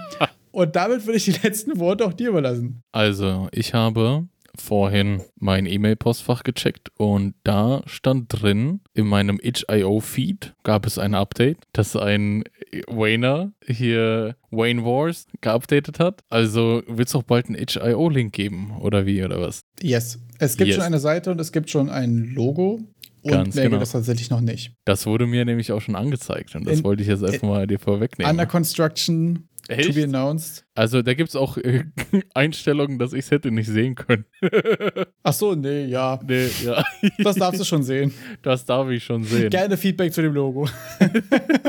und damit würde ich die letzten Worte auch dir überlassen. Also, ich habe vorhin mein E-Mail-Postfach gecheckt und da stand drin, in meinem itch.io-Feed gab es ein Update, dass ein Wayner hier Wayne Wars geupdatet hat. Also wird es auch bald einen itch.io-Link geben, oder wie, oder was? Yes. Es gibt Yes. schon eine Seite und es gibt schon ein Logo. Und Ganz mehr genau. es tatsächlich noch nicht. Das wurde mir nämlich auch schon angezeigt und das In- wollte ich jetzt einfach mal dir vorwegnehmen. Under Construction To be announced. Also da gibt es auch äh, [LAUGHS] Einstellungen, dass ich es hätte nicht sehen können. [LAUGHS] Ach so, nee, ja. nee, ja. [LAUGHS] Das darfst du schon sehen. Das darf ich schon sehen. Gerne Feedback zu dem Logo.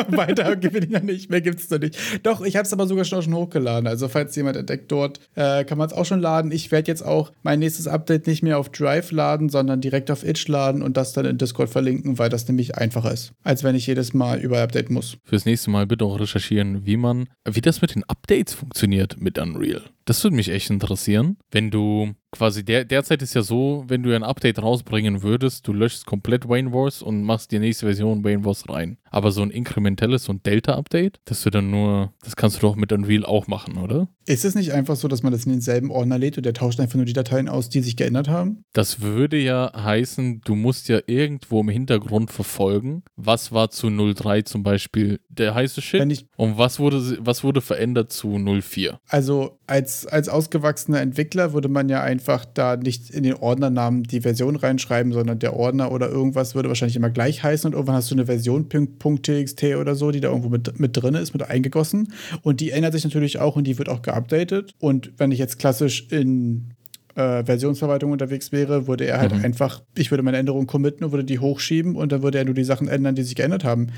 Weiter gewinne ich ja nicht, mehr gibt es da nicht. Doch, ich habe es aber sogar schon, schon hochgeladen. Also falls jemand entdeckt dort, äh, kann man es auch schon laden. Ich werde jetzt auch mein nächstes Update nicht mehr auf Drive laden, sondern direkt auf Itch laden und das dann in Discord verlinken, weil das nämlich einfacher ist, als wenn ich jedes Mal überall updaten muss. Fürs nächste Mal bitte auch recherchieren, wie man, wie das mit den Updates funktioniert mit Unreal. Das würde mich echt interessieren. Wenn du quasi der, derzeit ist ja so, wenn du ein Update rausbringen würdest, du löschst komplett Wayne Wars und machst die nächste Version Wayne Wars rein. Aber so ein inkrementelles, so ein Delta-Update, das du dann nur, das kannst du doch mit Unreal auch machen, oder? Ist es nicht einfach so, dass man das in denselben Ordner lädt und der tauscht einfach nur die Dateien aus, die sich geändert haben? Das würde ja heißen, du musst ja irgendwo im Hintergrund verfolgen, was war zu 03 zum Beispiel der heiße Shit und was wurde, was wurde verändert zu 04. also als, als ausgewachsener Entwickler würde man ja einfach da nicht in den Ordnernamen die Version reinschreiben, sondern der Ordner oder irgendwas würde wahrscheinlich immer gleich heißen und irgendwann hast du eine Version .txt oder so, die da irgendwo mit, mit drin ist, mit eingegossen. Und die ändert sich natürlich auch und die wird auch geupdatet. Und wenn ich jetzt klassisch in äh, Versionsverwaltung unterwegs wäre, würde er halt Mhm. einfach, ich würde meine Änderungen committen und würde die hochschieben und dann würde er nur die Sachen ändern, die sich geändert haben.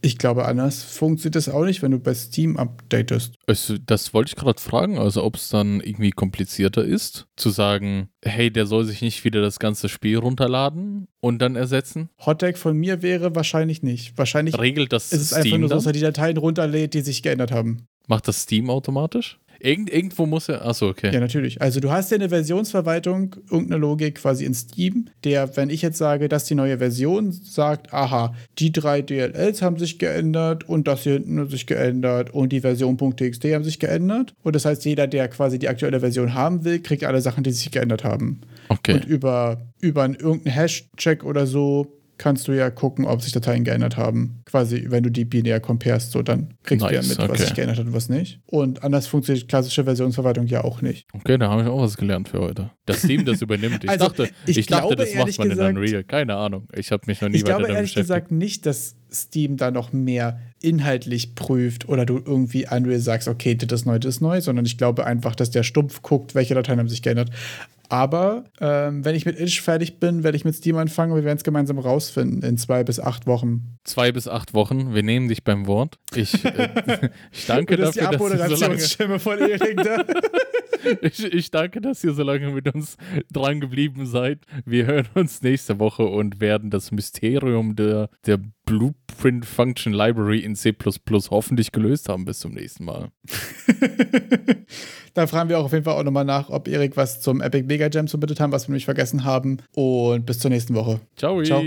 Ich glaube, anders funktioniert das auch nicht, wenn du bei Steam updatest. Es, das wollte ich gerade fragen, also ob es dann irgendwie komplizierter ist, zu sagen, hey, der soll sich nicht wieder das ganze Spiel runterladen und dann ersetzen. Hottag von mir wäre wahrscheinlich nicht. Wahrscheinlich Regelt das ist es einfach Steam nur so, dass er die Dateien runterlädt, die sich geändert haben. Macht das Steam automatisch? Irgend, irgendwo muss er. Achso, okay. Ja, natürlich. Also du hast ja eine Versionsverwaltung, irgendeine Logik quasi in Steam, der, wenn ich jetzt sage, dass die neue Version sagt, aha, die drei DLLs haben sich geändert und das hier hinten hat sich geändert und die Version.txt haben sich geändert. Und das heißt, jeder, der quasi die aktuelle Version haben will, kriegt alle Sachen, die sich geändert haben. Okay. Und über, über einen, irgendeinen Hash-Check oder so kannst du ja gucken, ob sich Dateien geändert haben. Quasi, wenn du die binär comparest, so dann kriegst du ja Nice, mit, was okay. sich geändert hat und was nicht. Und anders funktioniert klassische Versionsverwaltung ja auch nicht. Okay, da habe ich auch was gelernt für heute. Das Steam das übernimmt. Ich Also, dachte, ich ich dachte glaube, das macht ehrlich man gesagt- in Unreal. Keine Ahnung. Ich habe mich noch nie Ich weiter glaube damit ehrlich beschäftigt. gesagt nicht, dass Steam da noch mehr inhaltlich prüft oder du irgendwie Unreal sagst, okay, das ist neu, das ist neu, sondern ich glaube einfach, dass der stumpf guckt, welche Dateien haben sich geändert. Aber ähm, wenn ich mit Itch fertig bin, werde ich mit Steam anfangen und wir werden es gemeinsam rausfinden in zwei bis acht Wochen. Zwei bis acht Wochen. Wir nehmen dich beim Wort. Ich, äh, [LAUGHS] ich danke das dafür, dass ihr so lange, von Erik da. [LAUGHS] ich, ich danke, dass ihr so lange mit uns dran geblieben seid. Wir hören uns nächste Woche und werden das Mysterium der, der Blueprint Function Library in C++ hoffentlich gelöst haben. Bis zum nächsten Mal. [LAUGHS] da fragen wir auch auf jeden Fall auch nochmal nach, ob Erik was zum Epic Mega Jam submitted haben, was wir nämlich vergessen haben. Und bis zur nächsten Woche. Ciao. Ciao.